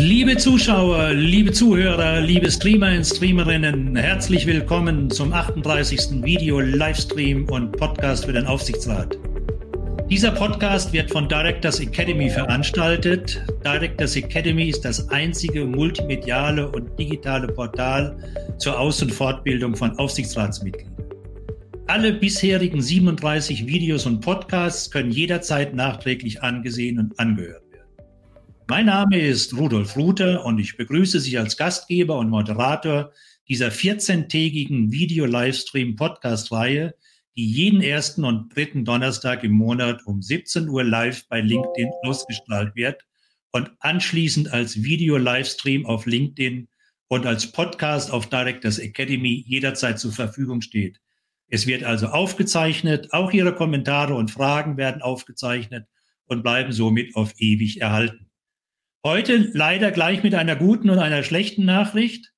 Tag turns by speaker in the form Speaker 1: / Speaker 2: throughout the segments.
Speaker 1: Liebe Zuschauer, liebe Zuhörer, liebe Streamer und Streamerinnen, herzlich willkommen zum 38. Video, Livestream und Podcast für den Aufsichtsrat. Dieser Podcast wird von Directors Academy veranstaltet. Directors Academy ist das einzige multimediale und digitale Portal zur Aus- und Fortbildung von Aufsichtsratsmitgliedern. Alle bisherigen 37 Videos und Podcasts können jederzeit nachträglich angesehen und angehört mein Name ist Rudolf Ruther und ich begrüße Sie als Gastgeber und Moderator dieser 14-tägigen Video-Livestream-Podcast-Reihe, die jeden ersten und dritten Donnerstag im Monat um 17 Uhr live bei LinkedIn ausgestrahlt wird und anschließend als Video-Livestream auf LinkedIn und als Podcast auf Directors Academy jederzeit zur Verfügung steht. Es wird also aufgezeichnet, auch Ihre Kommentare und Fragen werden aufgezeichnet und bleiben somit auf ewig erhalten. Heute leider gleich mit einer guten und einer schlechten Nachricht.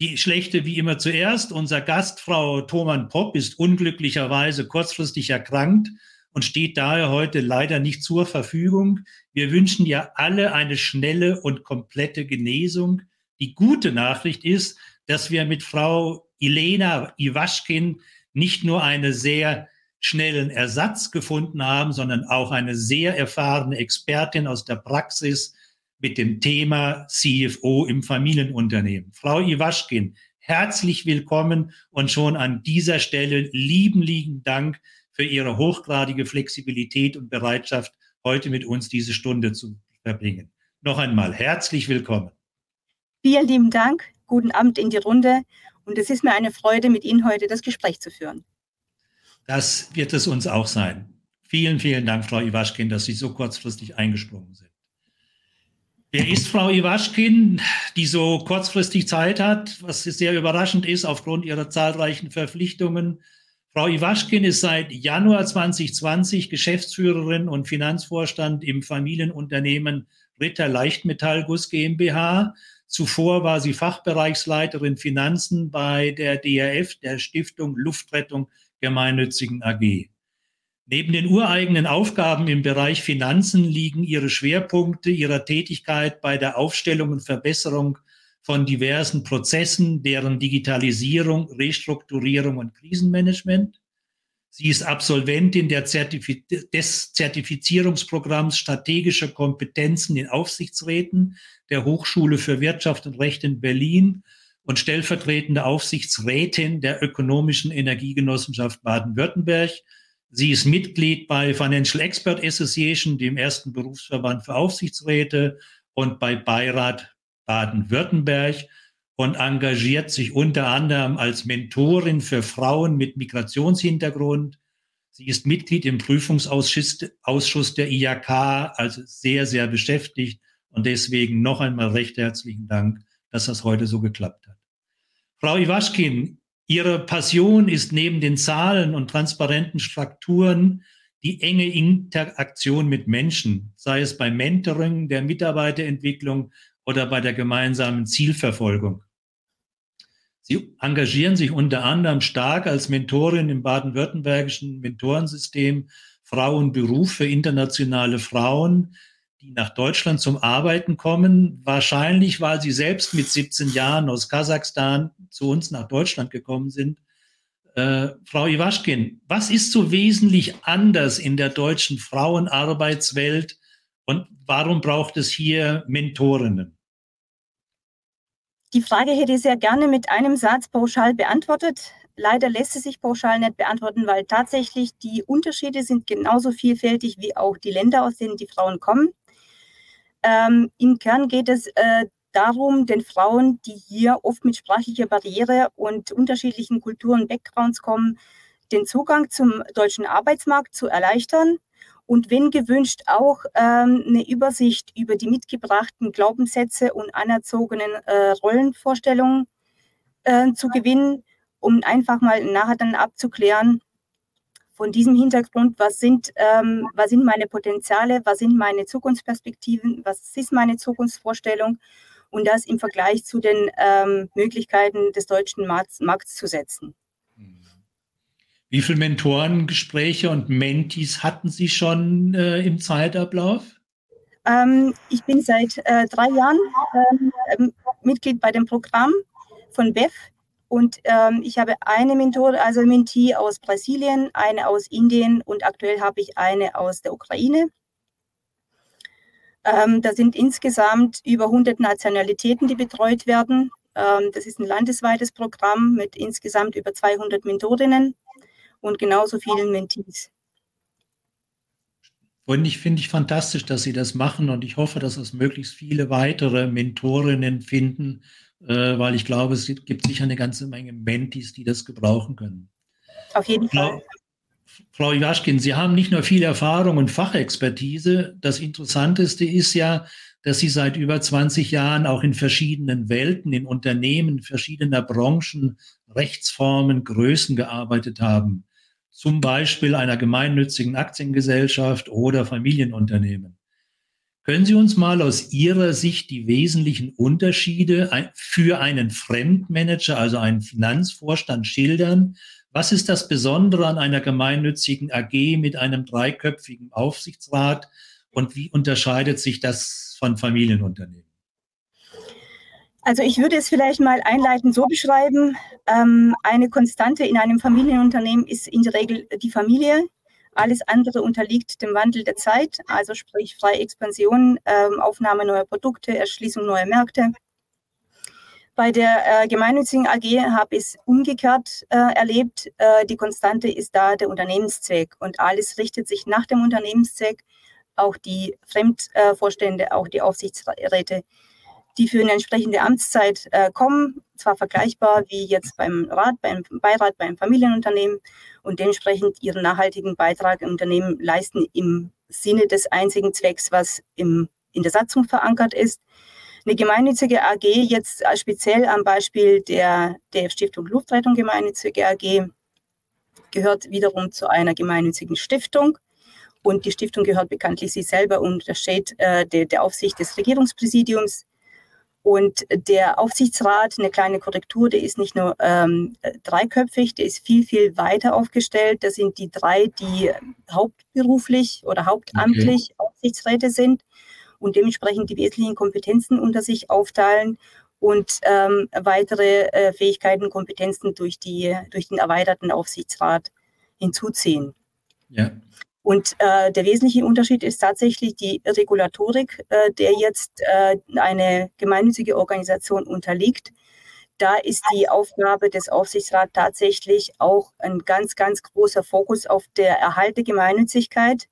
Speaker 1: Die schlechte wie immer zuerst. Unser Gast, Frau Thoman Popp, ist unglücklicherweise kurzfristig erkrankt und steht daher heute leider nicht zur Verfügung. Wir wünschen ja alle eine schnelle und komplette Genesung. Die gute Nachricht ist, dass wir mit Frau Elena Iwaschkin nicht nur einen sehr schnellen Ersatz gefunden haben, sondern auch eine sehr erfahrene Expertin aus der Praxis, mit dem Thema CFO im Familienunternehmen. Frau Iwaschkin, herzlich willkommen und schon an dieser Stelle lieben, lieben Dank für Ihre hochgradige Flexibilität und Bereitschaft, heute mit uns diese Stunde zu verbringen. Noch einmal herzlich willkommen.
Speaker 2: Vielen lieben Dank, guten Abend in die Runde und es ist mir eine Freude, mit Ihnen heute das Gespräch zu führen.
Speaker 1: Das wird es uns auch sein. Vielen, vielen Dank, Frau Iwaschkin, dass Sie so kurzfristig eingesprungen sind. Wer ist Frau Iwaschkin, die so kurzfristig Zeit hat, was sehr überraschend ist aufgrund ihrer zahlreichen Verpflichtungen? Frau Iwaschkin ist seit Januar 2020 Geschäftsführerin und Finanzvorstand im Familienunternehmen Ritter Leichtmetallguss GmbH. Zuvor war sie Fachbereichsleiterin Finanzen bei der DRF, der Stiftung Luftrettung Gemeinnützigen AG. Neben den ureigenen Aufgaben im Bereich Finanzen liegen ihre Schwerpunkte ihrer Tätigkeit bei der Aufstellung und Verbesserung von diversen Prozessen, deren Digitalisierung, Restrukturierung und Krisenmanagement. Sie ist Absolventin Zertifiz des Zertifizierungsprogramms Strategische Kompetenzen in Aufsichtsräten der Hochschule für Wirtschaft und Recht in Berlin und stellvertretende Aufsichtsrätin der Ökonomischen Energiegenossenschaft Baden-Württemberg Sie ist Mitglied bei Financial Expert Association, dem ersten Berufsverband für Aufsichtsräte und bei Beirat Baden-Württemberg und engagiert sich unter anderem als Mentorin für Frauen mit Migrationshintergrund. Sie ist Mitglied im Prüfungsausschuss der IAK, also sehr, sehr beschäftigt. Und deswegen noch einmal recht herzlichen Dank, dass das heute so geklappt hat. Frau Iwaschkin, Ihre Passion ist neben den Zahlen und transparenten Strukturen die enge Interaktion mit Menschen, sei es beim Mentoring, der Mitarbeiterentwicklung oder bei der gemeinsamen Zielverfolgung. Sie engagieren sich unter anderem stark als Mentorin im baden-württembergischen Mentorensystem Frauenberuf für internationale Frauen, die nach Deutschland zum Arbeiten kommen, wahrscheinlich weil sie selbst mit 17 Jahren aus Kasachstan zu uns nach Deutschland gekommen sind. Äh, Frau Iwaschkin, was ist so wesentlich anders in der deutschen Frauenarbeitswelt und warum braucht es hier Mentorinnen?
Speaker 2: Die Frage hätte ich sehr gerne mit einem Satz pauschal beantwortet. Leider lässt sie sich pauschal nicht beantworten, weil tatsächlich die Unterschiede sind genauso vielfältig wie auch die Länder, aus denen die Frauen kommen. Ähm, Im Kern geht es äh, darum, den Frauen, die hier oft mit sprachlicher Barriere und unterschiedlichen Kulturen, Backgrounds kommen, den Zugang zum deutschen Arbeitsmarkt zu erleichtern und wenn gewünscht auch ähm, eine Übersicht über die mitgebrachten Glaubenssätze und anerzogenen äh, Rollenvorstellungen äh, zu gewinnen, um einfach mal nachher dann abzuklären, von diesem Hintergrund, was sind, ähm, was sind meine Potenziale, was sind meine Zukunftsperspektiven, was ist meine Zukunftsvorstellung und das im Vergleich zu den ähm, Möglichkeiten des deutschen Markts, Markts zu setzen.
Speaker 1: Wie viele Mentorengespräche und Mentis hatten Sie schon äh, im Zeitablauf?
Speaker 2: Ähm, ich bin seit äh, drei Jahren ähm, Mitglied bei dem Programm von BEF und ähm, ich habe eine Mentor, also Mentee aus Brasilien, eine aus Indien und aktuell habe ich eine aus der Ukraine. Ähm, da sind insgesamt über 100 Nationalitäten, die betreut werden. Ähm, das ist ein landesweites Programm mit insgesamt über 200 Mentorinnen und genauso vielen Mentees.
Speaker 1: Und ich finde ich fantastisch, dass Sie das machen und ich hoffe, dass es möglichst viele weitere Mentorinnen finden, äh, weil ich glaube, es gibt sicher eine ganze Menge Mentis, die das gebrauchen können.
Speaker 2: Auf jeden
Speaker 1: Frau,
Speaker 2: Fall.
Speaker 1: Frau Iwaschkin, Sie haben nicht nur viel Erfahrung und Fachexpertise. Das Interessanteste ist ja, dass Sie seit über 20 Jahren auch in verschiedenen Welten, in Unternehmen verschiedener Branchen, Rechtsformen, Größen gearbeitet haben. Zum Beispiel einer gemeinnützigen Aktiengesellschaft oder Familienunternehmen. Können Sie uns mal aus Ihrer Sicht die wesentlichen Unterschiede für einen Fremdmanager, also einen Finanzvorstand, schildern? Was ist das Besondere an einer gemeinnützigen AG mit einem dreiköpfigen Aufsichtsrat und wie unterscheidet sich das von Familienunternehmen?
Speaker 2: Also ich würde es vielleicht mal einleitend so beschreiben. Ähm, eine Konstante in einem Familienunternehmen ist in der Regel die Familie. Alles andere unterliegt dem Wandel der Zeit, also sprich freie Expansion, ähm, Aufnahme neuer Produkte, Erschließung neuer Märkte. Bei der äh, gemeinnützigen AG habe ich es umgekehrt äh, erlebt. Äh, die Konstante ist da der Unternehmenszweck und alles richtet sich nach dem Unternehmenszweck. Auch die Fremdvorstände, auch die Aufsichtsräte die für eine entsprechende Amtszeit äh, kommen, zwar vergleichbar wie jetzt beim Rat, beim Beirat, beim Familienunternehmen und dementsprechend ihren nachhaltigen Beitrag im Unternehmen leisten im Sinne des einzigen Zwecks, was im, in der Satzung verankert ist. Eine gemeinnützige AG, jetzt speziell am Beispiel der, der Stiftung Luftrettung Gemeinnützige AG, gehört wiederum zu einer gemeinnützigen Stiftung. Und die Stiftung gehört bekanntlich sie selber und untersteht äh, der, der Aufsicht des Regierungspräsidiums. Und der Aufsichtsrat, eine kleine Korrektur, der ist nicht nur ähm, dreiköpfig, der ist viel, viel weiter aufgestellt. Das sind die drei, die hauptberuflich oder hauptamtlich okay. Aufsichtsräte sind und dementsprechend die wesentlichen Kompetenzen unter sich aufteilen und ähm, weitere äh, Fähigkeiten und Kompetenzen durch, die, durch den erweiterten Aufsichtsrat hinzuziehen. Ja. Und äh, der wesentliche Unterschied ist tatsächlich die Regulatorik, äh, der jetzt äh, eine gemeinnützige Organisation unterliegt. Da ist die Aufgabe des Aufsichtsrats tatsächlich auch ein ganz, ganz großer Fokus auf der Erhalt der Gemeinnützigkeit.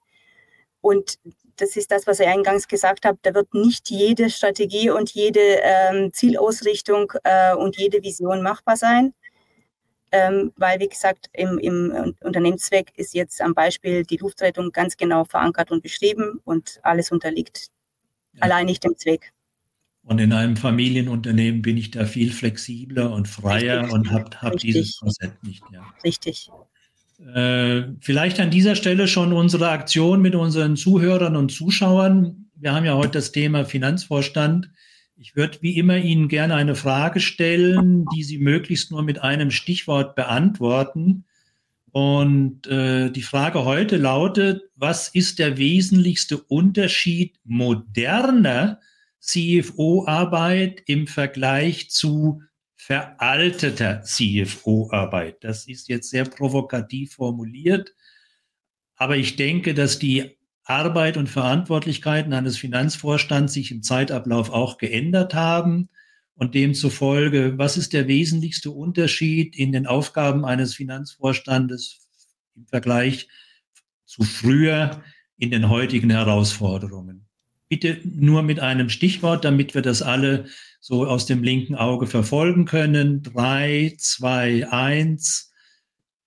Speaker 2: Und das ist das, was ich eingangs gesagt habe. Da wird nicht jede Strategie und jede ähm, Zielausrichtung äh, und jede Vision machbar sein ähm, weil, wie gesagt, im, im Unternehmenszweck ist jetzt am Beispiel die Luftrettung ganz genau verankert und beschrieben und alles unterliegt ja. allein nicht dem Zweck.
Speaker 1: Und in einem Familienunternehmen bin ich da viel flexibler und freier Richtig. und habe hab dieses Konzept nicht. Ja.
Speaker 2: Richtig.
Speaker 1: Äh, vielleicht an dieser Stelle schon unsere Aktion mit unseren Zuhörern und Zuschauern. Wir haben ja heute das Thema Finanzvorstand. Ich würde wie immer Ihnen gerne eine Frage stellen, die Sie möglichst nur mit einem Stichwort beantworten. Und äh, die Frage heute lautet, was ist der wesentlichste Unterschied moderner CFO-Arbeit im Vergleich zu veralteter CFO-Arbeit? Das ist jetzt sehr provokativ formuliert, aber ich denke, dass die Arbeit und Verantwortlichkeiten eines Finanzvorstands sich im Zeitablauf auch geändert haben. Und demzufolge, was ist der wesentlichste Unterschied in den Aufgaben eines Finanzvorstandes im Vergleich zu früher in den heutigen Herausforderungen? Bitte nur mit einem Stichwort, damit wir das alle so aus dem linken Auge verfolgen können. Drei, zwei, eins.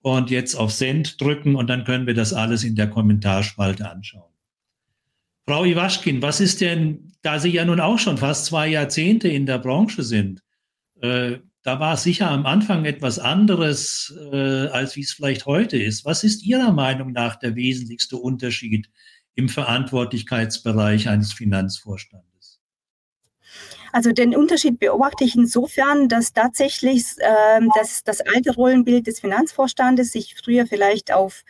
Speaker 1: und jetzt auf Send drücken und dann können wir das alles in der Kommentarspalte anschauen. Frau Iwaschkin, was ist denn, da Sie ja nun auch schon fast zwei Jahrzehnte in der Branche sind, äh, da war es sicher am Anfang etwas anderes, äh, als wie es vielleicht heute ist. Was ist Ihrer Meinung nach der wesentlichste Unterschied im Verantwortlichkeitsbereich eines Finanzvorstandes?
Speaker 2: Also den Unterschied beobachte ich insofern, dass tatsächlich äh, dass das alte Rollenbild des Finanzvorstandes sich früher vielleicht auf,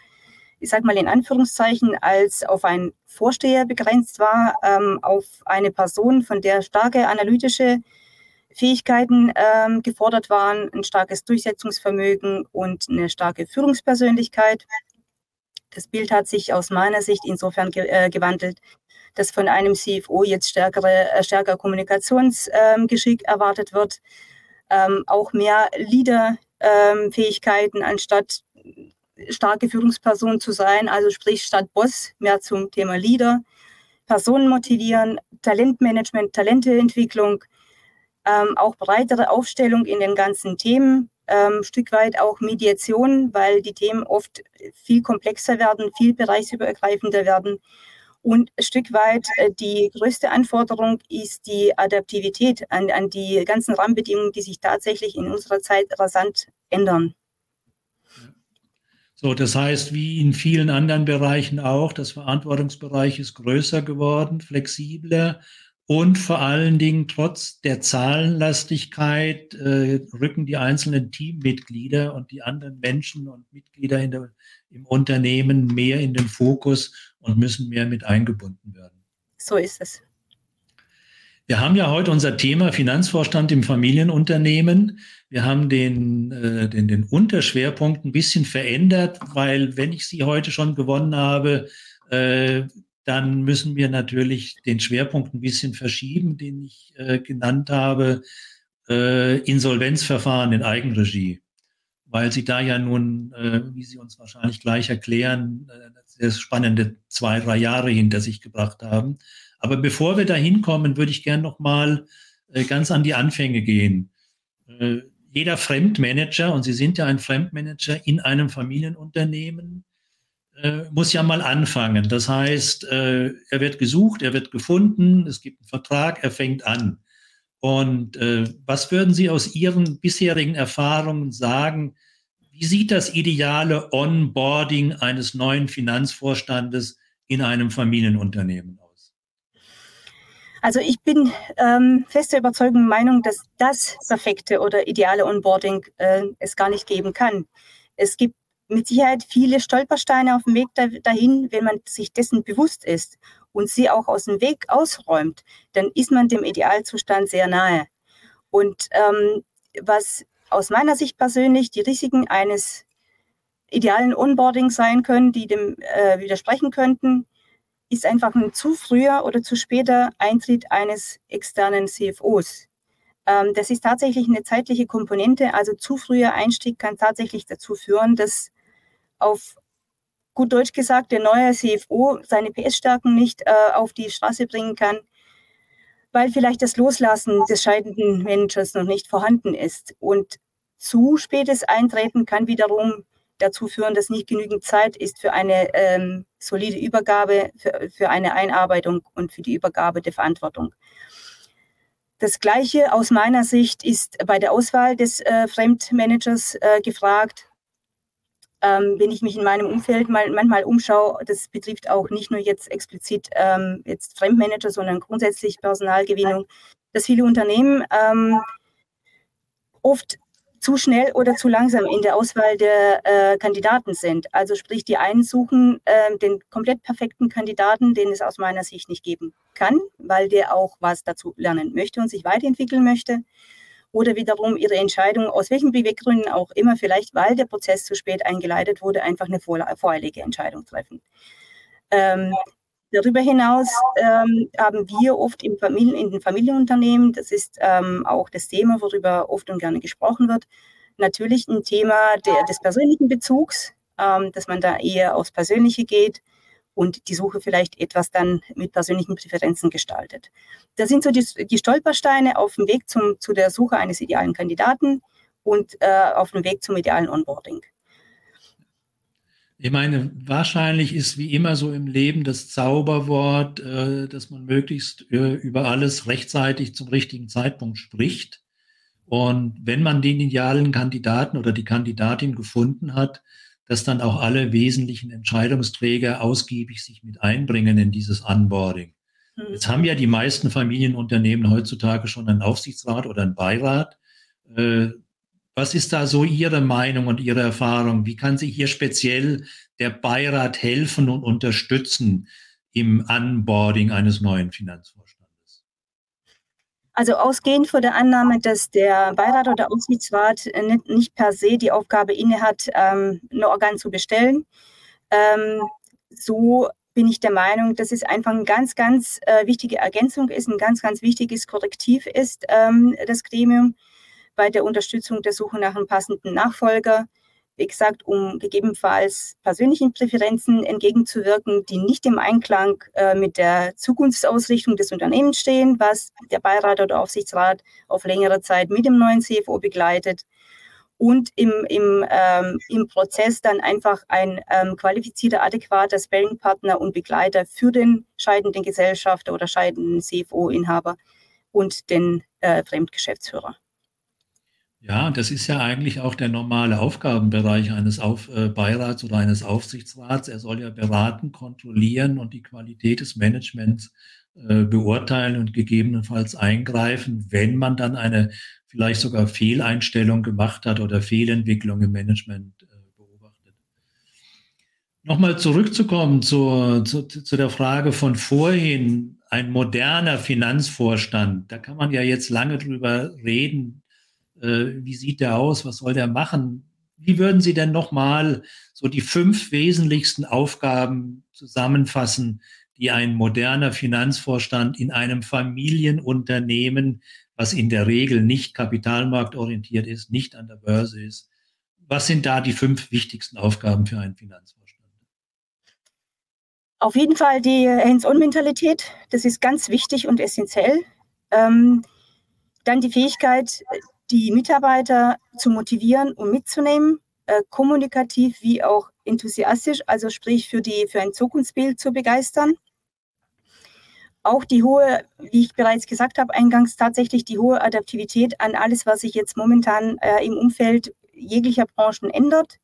Speaker 2: ich sage mal in Anführungszeichen, als auf einen Vorsteher begrenzt war, ähm, auf eine Person, von der starke analytische Fähigkeiten ähm, gefordert waren, ein starkes Durchsetzungsvermögen und eine starke Führungspersönlichkeit. Das Bild hat sich aus meiner Sicht insofern ge äh, gewandelt, dass von einem CFO jetzt stärkere, äh, stärker Kommunikationsgeschick ähm, erwartet wird, ähm, auch mehr Leaderfähigkeiten ähm, anstatt starke Führungsperson zu sein, also sprich statt Boss mehr zum Thema Leader, Personen motivieren, Talentmanagement, Talenteentwicklung, ähm, auch breitere Aufstellung in den ganzen Themen, ähm, Stück weit auch Mediation, weil die Themen oft viel komplexer werden, viel bereichsübergreifender werden. Und ein Stück weit äh, die größte Anforderung ist die Adaptivität an, an die ganzen Rahmenbedingungen, die sich tatsächlich in unserer Zeit rasant ändern.
Speaker 1: So, das heißt, wie in vielen anderen Bereichen auch, das Verantwortungsbereich ist größer geworden, flexibler und vor allen Dingen trotz der Zahlenlastigkeit äh, rücken die einzelnen Teammitglieder und die anderen Menschen und Mitglieder der, im Unternehmen mehr in den Fokus und müssen mehr mit eingebunden werden.
Speaker 2: So ist es.
Speaker 1: Wir haben ja heute unser Thema Finanzvorstand im Familienunternehmen. Wir haben den, äh, den, den Unterschwerpunkt ein bisschen verändert, weil wenn ich Sie heute schon gewonnen habe, äh, dann müssen wir natürlich den Schwerpunkt ein bisschen verschieben, den ich äh, genannt habe, äh, Insolvenzverfahren in Eigenregie, weil Sie da ja nun, äh, wie Sie uns wahrscheinlich gleich erklären, äh, sehr spannende zwei, drei Jahre hinter sich gebracht haben. Aber bevor wir da hinkommen, würde ich gerne noch mal äh, ganz an die Anfänge gehen. Jeder Fremdmanager, und Sie sind ja ein Fremdmanager in einem Familienunternehmen, äh, muss ja mal anfangen. Das heißt, äh, er wird gesucht, er wird gefunden, es gibt einen Vertrag, er fängt an. Und äh, was würden Sie aus Ihren bisherigen Erfahrungen sagen? Wie sieht das ideale Onboarding eines neuen Finanzvorstandes in einem Familienunternehmen?
Speaker 2: Also ich bin ähm, feste Überzeugung Meinung, dass das perfekte oder ideale Onboarding äh, es gar nicht geben kann. Es gibt mit Sicherheit viele Stolpersteine auf dem Weg dahin, wenn man sich dessen bewusst ist und sie auch aus dem Weg ausräumt, dann ist man dem Idealzustand sehr nahe. Und ähm, was aus meiner Sicht persönlich die Risiken eines idealen Onboarding sein können, die dem äh, widersprechen könnten, ist einfach ein zu früher oder zu später Eintritt eines externen CFOs. Ähm, das ist tatsächlich eine zeitliche Komponente. Also zu früher Einstieg kann tatsächlich dazu führen, dass auf gut Deutsch gesagt der neue CFO seine PS-Stärken nicht äh, auf die Straße bringen kann, weil vielleicht das Loslassen des scheidenden Managers noch nicht vorhanden ist. Und zu spätes Eintreten kann wiederum dazu führen, dass nicht genügend Zeit ist für eine ähm, solide Übergabe, für, für eine Einarbeitung und für die Übergabe der Verantwortung. Das Gleiche aus meiner Sicht ist bei der Auswahl des äh, Fremdmanagers äh, gefragt ähm, wenn ich mich in meinem Umfeld mal, manchmal umschaue, das betrifft auch nicht nur jetzt explizit ähm, jetzt Fremdmanager, sondern grundsätzlich Personalgewinnung, dass viele Unternehmen ähm, oft zu schnell oder zu langsam in der Auswahl der äh, Kandidaten sind. Also sprich, die einen suchen äh, den komplett perfekten Kandidaten, den es aus meiner Sicht nicht geben kann, weil der auch was dazu lernen möchte und sich weiterentwickeln möchte oder wiederum ihre Entscheidung, aus welchen Beweggründen auch immer, vielleicht weil der Prozess zu spät eingeleitet wurde, einfach eine voreilige Entscheidung treffen. Ähm, darüber hinaus ähm, haben wir oft im Familien, in den Familienunternehmen, das ist ähm, auch das Thema, worüber oft und gerne gesprochen wird, natürlich ein Thema der, des persönlichen Bezugs, ähm, dass man da eher aufs Persönliche geht und die Suche vielleicht etwas dann mit persönlichen Präferenzen gestaltet. Das sind so die, die Stolpersteine auf dem Weg zum, zu der Suche eines idealen Kandidaten und äh, auf dem Weg zum idealen Onboarding.
Speaker 1: Ich meine, wahrscheinlich ist wie immer so im Leben das Zauberwort, äh, dass man möglichst äh, über alles rechtzeitig zum richtigen Zeitpunkt spricht. Und wenn man den idealen Kandidaten oder die Kandidatin gefunden hat, dass dann auch alle wesentlichen Entscheidungsträger ausgiebig sich mit einbringen in dieses Onboarding. Mhm. Jetzt haben ja die meisten Familienunternehmen heutzutage schon einen Aufsichtsrat oder einen Beirat. Äh, was ist da so Ihre Meinung und Ihre Erfahrung? Wie kann sich hier speziell der Beirat helfen und unterstützen im Onboarding eines neuen Finanzvorstandes?
Speaker 2: Also ausgehend von der Annahme, dass der Beirat oder Aufsichtsrat nicht, nicht per se die Aufgabe innehat, ähm, ein Organ zu bestellen, ähm, so bin ich der Meinung, dass es einfach eine ganz, ganz äh, wichtige Ergänzung ist, ein ganz, ganz wichtiges Korrektiv ist, ähm, das Gremium bei der Unterstützung der Suche nach einem passenden Nachfolger. Wie gesagt, um gegebenenfalls persönlichen Präferenzen entgegenzuwirken, die nicht im Einklang äh, mit der Zukunftsausrichtung des Unternehmens stehen, was der Beirat oder Aufsichtsrat auf längere Zeit mit dem neuen CFO begleitet und im, im, ähm, im Prozess dann einfach ein ähm, qualifizierter, adäquater Spelling-Partner und Begleiter für den scheidenden Gesellschafter oder scheidenden CFO-Inhaber und den äh, Fremdgeschäftsführer.
Speaker 1: Ja, das ist ja eigentlich auch der normale Aufgabenbereich eines Auf, äh, Beirats oder eines Aufsichtsrats. Er soll ja beraten, kontrollieren und die Qualität des Managements äh, beurteilen und gegebenenfalls eingreifen, wenn man dann eine vielleicht sogar Fehleinstellung gemacht hat oder Fehlentwicklung im Management äh, beobachtet. Nochmal zurückzukommen zur, zu, zu der Frage von vorhin, ein moderner Finanzvorstand, da kann man ja jetzt lange drüber reden, wie sieht der aus, was soll der machen? Wie würden Sie denn nochmal so die fünf wesentlichsten Aufgaben zusammenfassen, die ein moderner Finanzvorstand in einem Familienunternehmen, was in der Regel nicht kapitalmarktorientiert ist, nicht an der Börse ist, was sind da die fünf wichtigsten Aufgaben für einen Finanzvorstand?
Speaker 2: Auf jeden Fall die Hands-on-Mentalität. Das ist ganz wichtig und essentiell. Ähm, dann die Fähigkeit, die Mitarbeiter zu motivieren und mitzunehmen, äh, kommunikativ wie auch enthusiastisch, also sprich für, die, für ein Zukunftsbild zu begeistern. Auch die hohe, wie ich bereits gesagt habe, eingangs tatsächlich die hohe Adaptivität an alles, was sich jetzt momentan äh, im Umfeld jeglicher Branchen ändert.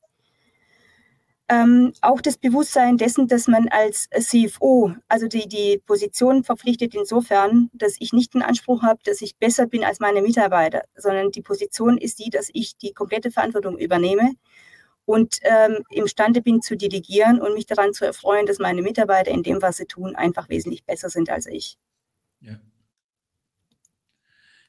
Speaker 2: Ähm, auch das Bewusstsein dessen, dass man als CFO, also die, die Position verpflichtet insofern, dass ich nicht den Anspruch habe, dass ich besser bin als meine Mitarbeiter, sondern die Position ist die, dass ich die komplette Verantwortung übernehme und ähm, imstande bin zu delegieren und mich daran zu erfreuen, dass meine Mitarbeiter in dem, was sie tun, einfach wesentlich besser sind als ich.
Speaker 1: Ja.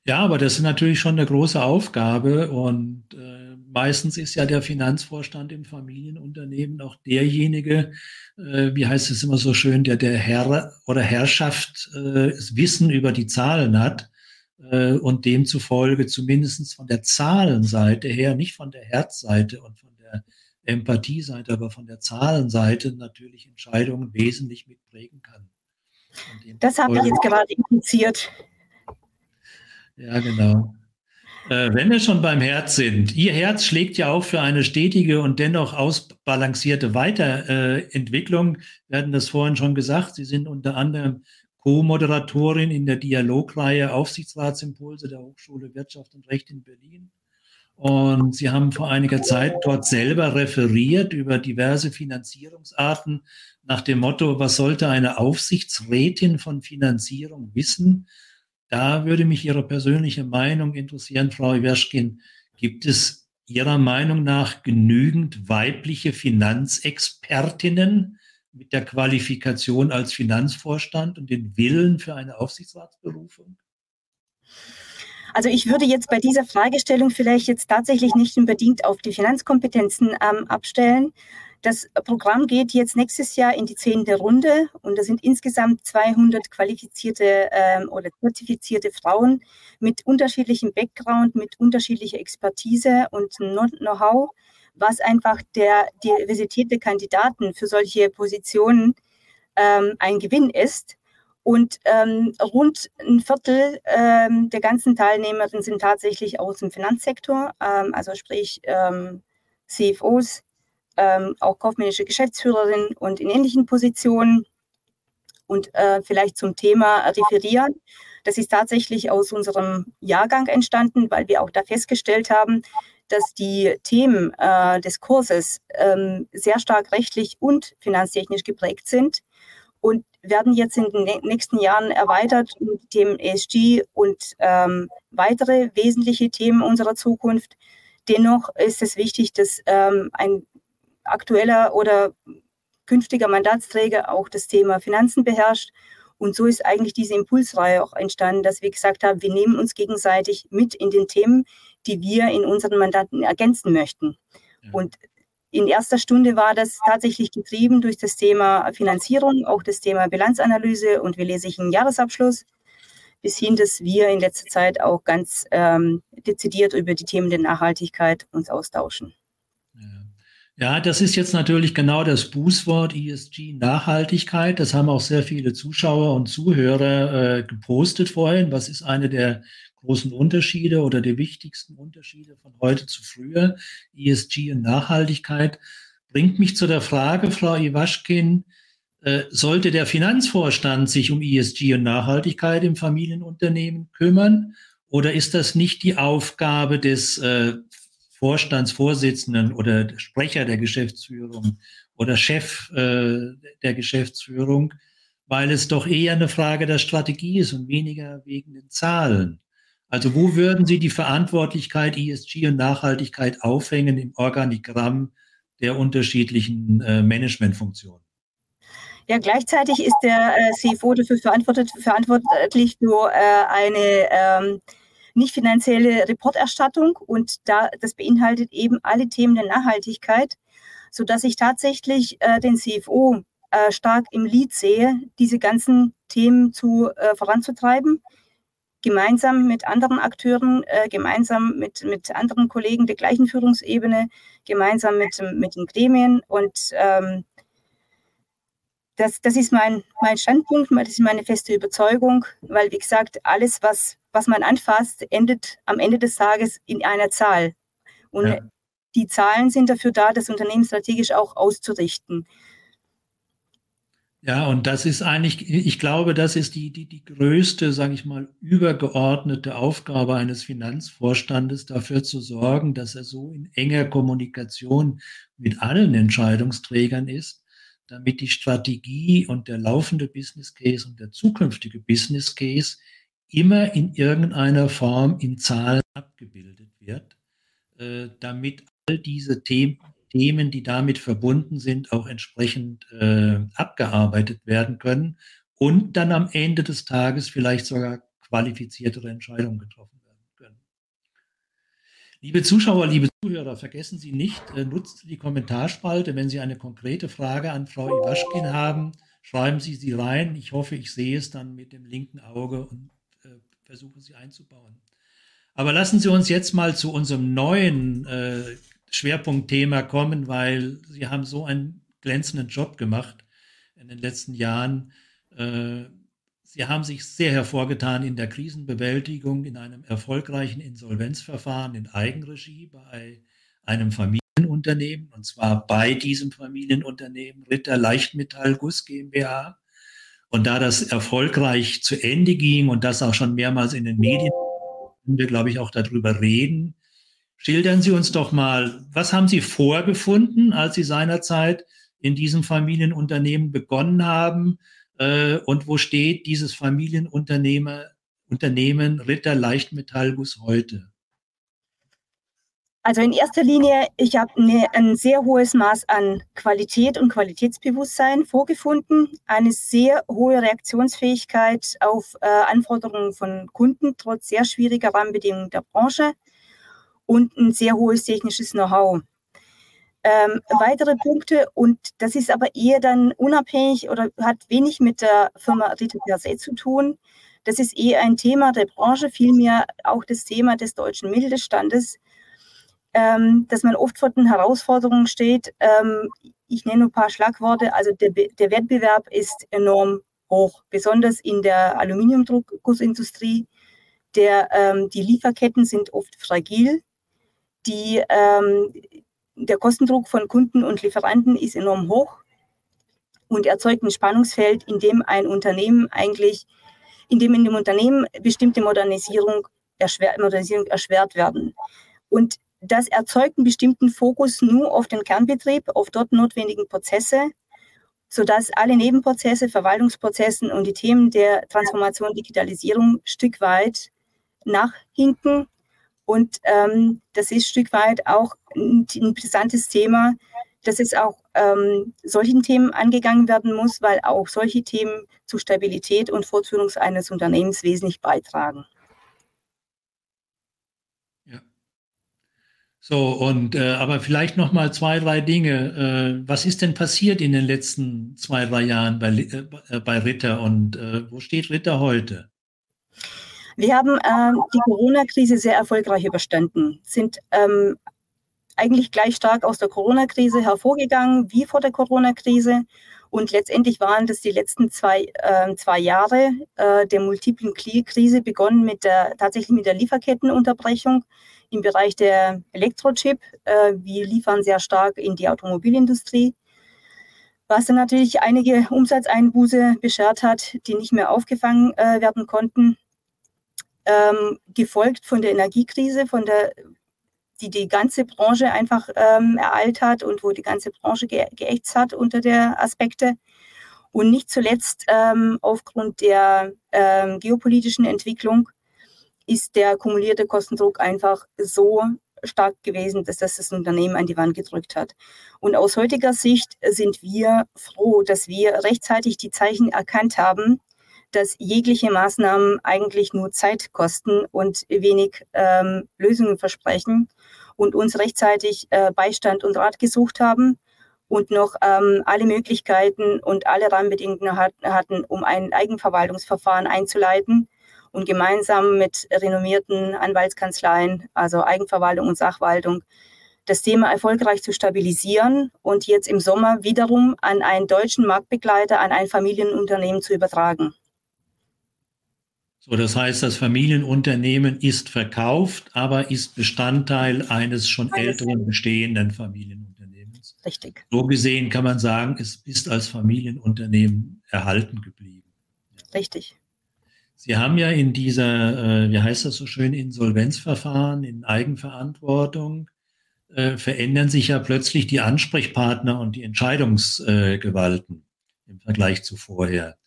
Speaker 1: Ja, aber das ist natürlich schon eine große Aufgabe und äh, meistens ist ja der Finanzvorstand im Familienunternehmen auch derjenige, äh, wie heißt es immer so schön, der der Herr oder Herrschaft äh, Wissen über die Zahlen hat äh, und demzufolge zumindest von der Zahlenseite her, nicht von der Herzseite und von der Empathieseite, aber von der Zahlenseite natürlich Entscheidungen wesentlich mitprägen kann.
Speaker 2: Das habe ich jetzt gerade impliziert.
Speaker 1: Ja, genau. Äh, wenn wir schon beim Herz sind, Ihr Herz schlägt ja auch für eine stetige und dennoch ausbalancierte Weiterentwicklung. Wir hatten das vorhin schon gesagt. Sie sind unter anderem Co-Moderatorin in der Dialogreihe Aufsichtsratsimpulse der Hochschule Wirtschaft und Recht in Berlin. Und Sie haben vor einiger Zeit dort selber referiert über diverse Finanzierungsarten nach dem Motto, was sollte eine Aufsichtsrätin von Finanzierung wissen? Da würde mich Ihre persönliche Meinung interessieren, Frau Iwerschkin. Gibt es Ihrer Meinung nach genügend weibliche Finanzexpertinnen mit der Qualifikation als Finanzvorstand und den Willen für eine Aufsichtsratsberufung?
Speaker 2: Also ich würde jetzt bei dieser Fragestellung vielleicht jetzt tatsächlich nicht unbedingt auf die Finanzkompetenzen ähm, abstellen, das Programm geht jetzt nächstes Jahr in die zehnte Runde und da sind insgesamt 200 qualifizierte ähm, oder zertifizierte Frauen mit unterschiedlichem Background, mit unterschiedlicher Expertise und Know-how, was einfach der Diversität der Kandidaten für solche Positionen ähm, ein Gewinn ist. Und ähm, rund ein Viertel ähm, der ganzen Teilnehmerinnen sind tatsächlich aus dem Finanzsektor, ähm, also sprich ähm, CFOs, ähm, auch kaufmännische Geschäftsführerin und in ähnlichen Positionen. Und äh, vielleicht zum Thema referieren. Das ist tatsächlich aus unserem Jahrgang entstanden, weil wir auch da festgestellt haben, dass die Themen äh, des Kurses ähm, sehr stark rechtlich und finanztechnisch geprägt sind und werden jetzt in den nächsten Jahren erweitert mit dem ESG und ähm, weitere wesentliche Themen unserer Zukunft. Dennoch ist es wichtig, dass ähm, ein aktueller oder künftiger Mandatsträger auch das Thema Finanzen beherrscht. Und so ist eigentlich diese Impulsreihe auch entstanden, dass wir gesagt haben, wir nehmen uns gegenseitig mit in den Themen, die wir in unseren Mandaten ergänzen möchten. Ja. Und in erster Stunde war das tatsächlich getrieben durch das Thema Finanzierung, auch das Thema Bilanzanalyse und wie lese ich einen Jahresabschluss, bis hin, dass wir in letzter Zeit auch ganz ähm, dezidiert über die Themen der Nachhaltigkeit uns austauschen.
Speaker 1: Ja, das ist jetzt natürlich genau das Bußwort ESG Nachhaltigkeit. Das haben auch sehr viele Zuschauer und Zuhörer äh, gepostet vorhin. Was ist eine der großen Unterschiede oder die wichtigsten Unterschiede von heute zu früher? ESG und Nachhaltigkeit bringt mich zu der Frage, Frau Iwaschkin, äh, sollte der Finanzvorstand sich um ESG und Nachhaltigkeit im Familienunternehmen kümmern? Oder ist das nicht die Aufgabe des äh, Vorstandsvorsitzenden oder Sprecher der Geschäftsführung oder Chef äh, der Geschäftsführung, weil es doch eher eine Frage der Strategie ist und weniger wegen den Zahlen. Also wo würden Sie die Verantwortlichkeit ESG und Nachhaltigkeit aufhängen im Organigramm der unterschiedlichen äh, Managementfunktionen?
Speaker 2: Ja, gleichzeitig ist der äh, CFO dafür verantwortlich für äh, eine ähm, nicht finanzielle Reporterstattung und da, das beinhaltet eben alle Themen der Nachhaltigkeit, sodass ich tatsächlich äh, den CFO äh, stark im Lied sehe, diese ganzen Themen zu, äh, voranzutreiben, gemeinsam mit anderen Akteuren, äh, gemeinsam mit, mit anderen Kollegen der gleichen Führungsebene, gemeinsam mit, mit den Gremien und ähm, das, das ist mein, mein Standpunkt, das ist meine feste Überzeugung, weil, wie gesagt, alles, was, was man anfasst, endet am Ende des Tages in einer Zahl. Und ja. die Zahlen sind dafür da, das Unternehmen strategisch auch auszurichten.
Speaker 1: Ja, und das ist eigentlich, ich glaube, das ist die, die, die größte, sage ich mal, übergeordnete Aufgabe eines Finanzvorstandes, dafür zu sorgen, dass er so in enger Kommunikation mit allen Entscheidungsträgern ist, damit die Strategie und der laufende Business Case und der zukünftige Business Case immer in irgendeiner Form in Zahlen abgebildet wird, äh, damit all diese Themen, Themen, die damit verbunden sind, auch entsprechend äh, abgearbeitet werden können und dann am Ende des Tages vielleicht sogar qualifiziertere Entscheidungen getroffen Liebe Zuschauer, liebe Zuhörer, vergessen Sie nicht, äh, nutzt die Kommentarspalte. Wenn Sie eine konkrete Frage an Frau Iwaschkin haben, schreiben Sie sie rein. Ich hoffe, ich sehe es dann mit dem linken Auge und äh, versuche sie einzubauen. Aber lassen Sie uns jetzt mal zu unserem neuen äh, Schwerpunktthema kommen, weil Sie haben so einen glänzenden Job gemacht in den letzten Jahren. Äh, Sie haben sich sehr hervorgetan in der Krisenbewältigung, in einem erfolgreichen Insolvenzverfahren in Eigenregie bei einem Familienunternehmen, und zwar bei diesem Familienunternehmen Ritter Leichtmetall Guss GmbH. Und da das erfolgreich zu Ende ging und das auch schon mehrmals in den Medien, können wir, glaube ich, auch darüber reden. Schildern Sie uns doch mal, was haben Sie vorgefunden, als Sie seinerzeit in diesem Familienunternehmen begonnen haben? Äh, und wo steht dieses Familienunternehmen Unternehmen Ritter Leichtmetallguss heute?
Speaker 2: Also in erster Linie, ich habe ne, ein sehr hohes Maß an Qualität und Qualitätsbewusstsein vorgefunden, eine sehr hohe Reaktionsfähigkeit auf äh, Anforderungen von Kunden trotz sehr schwieriger Rahmenbedingungen der Branche und ein sehr hohes technisches Know-how. Ähm, weitere Punkte, und das ist aber eher dann unabhängig oder hat wenig mit der Firma Rita per se zu tun. Das ist eher ein Thema der Branche, vielmehr auch das Thema des deutschen Mittelstandes, ähm, dass man oft vor den Herausforderungen steht. Ähm, ich nenne ein paar Schlagworte. Also der, der Wettbewerb ist enorm hoch, besonders in der Aluminiumdruckgussindustrie. Der, ähm, die Lieferketten sind oft fragil. Die, ähm, der Kostendruck von Kunden und Lieferanten ist enorm hoch und erzeugt ein Spannungsfeld, in dem ein Unternehmen eigentlich, in dem in dem Unternehmen bestimmte Modernisierung, erschwer, Modernisierung erschwert werden. Und das erzeugt einen bestimmten Fokus nur auf den Kernbetrieb, auf dort notwendigen Prozesse, sodass alle Nebenprozesse, Verwaltungsprozessen und die Themen der Transformation, Digitalisierung Stück weit nachhinken. Und ähm, das ist Stück weit auch ein interessantes Thema, dass es auch ähm, solchen Themen angegangen werden muss, weil auch solche Themen zur Stabilität und Fortführung eines Unternehmens wesentlich beitragen.
Speaker 1: So, und äh, aber vielleicht noch mal zwei, drei Dinge. Äh, was ist denn passiert in den letzten zwei, drei Jahren bei, äh, bei Ritter und äh, wo steht Ritter heute?
Speaker 2: Wir haben ähm, die Corona-Krise sehr erfolgreich überstanden, sind ähm, eigentlich gleich stark aus der Corona-Krise hervorgegangen wie vor der Corona-Krise. Und letztendlich waren das die letzten zwei, äh, zwei Jahre äh, der multiplen Krise begonnen mit der, tatsächlich mit der Lieferkettenunterbrechung im Bereich der Elektrochip. Äh, wir liefern sehr stark in die Automobilindustrie, was dann natürlich einige Umsatzeinbuße beschert hat, die nicht mehr aufgefangen äh, werden konnten. Ähm, gefolgt von der Energiekrise, von der die die ganze Branche einfach ähm, ereilt hat und wo die ganze Branche ge geächtzt hat unter der Aspekte. Und nicht zuletzt ähm, aufgrund der ähm, geopolitischen Entwicklung ist der kumulierte Kostendruck einfach so stark gewesen, dass das das Unternehmen an die Wand gedrückt hat. Und aus heutiger Sicht sind wir froh, dass wir rechtzeitig die Zeichen erkannt haben, dass jegliche Maßnahmen eigentlich nur Zeit kosten und wenig ähm, Lösungen versprechen und uns rechtzeitig äh, Beistand und Rat gesucht haben und noch ähm, alle Möglichkeiten und alle Rahmenbedingungen hat, hatten, um ein Eigenverwaltungsverfahren einzuleiten und gemeinsam mit renommierten Anwaltskanzleien, also Eigenverwaltung und Sachwaltung, das Thema erfolgreich zu stabilisieren und jetzt im Sommer wiederum an einen deutschen Marktbegleiter, an ein Familienunternehmen zu übertragen.
Speaker 1: So, das heißt, das Familienunternehmen ist verkauft, aber ist Bestandteil eines schon älteren bestehenden Familienunternehmens.
Speaker 2: Richtig.
Speaker 1: So gesehen kann man sagen, es ist als Familienunternehmen erhalten geblieben.
Speaker 2: Richtig.
Speaker 1: Sie haben ja in dieser, äh, wie heißt das so schön, Insolvenzverfahren, in Eigenverantwortung, äh, verändern sich ja plötzlich die Ansprechpartner und die Entscheidungsgewalten im Vergleich zu vorher.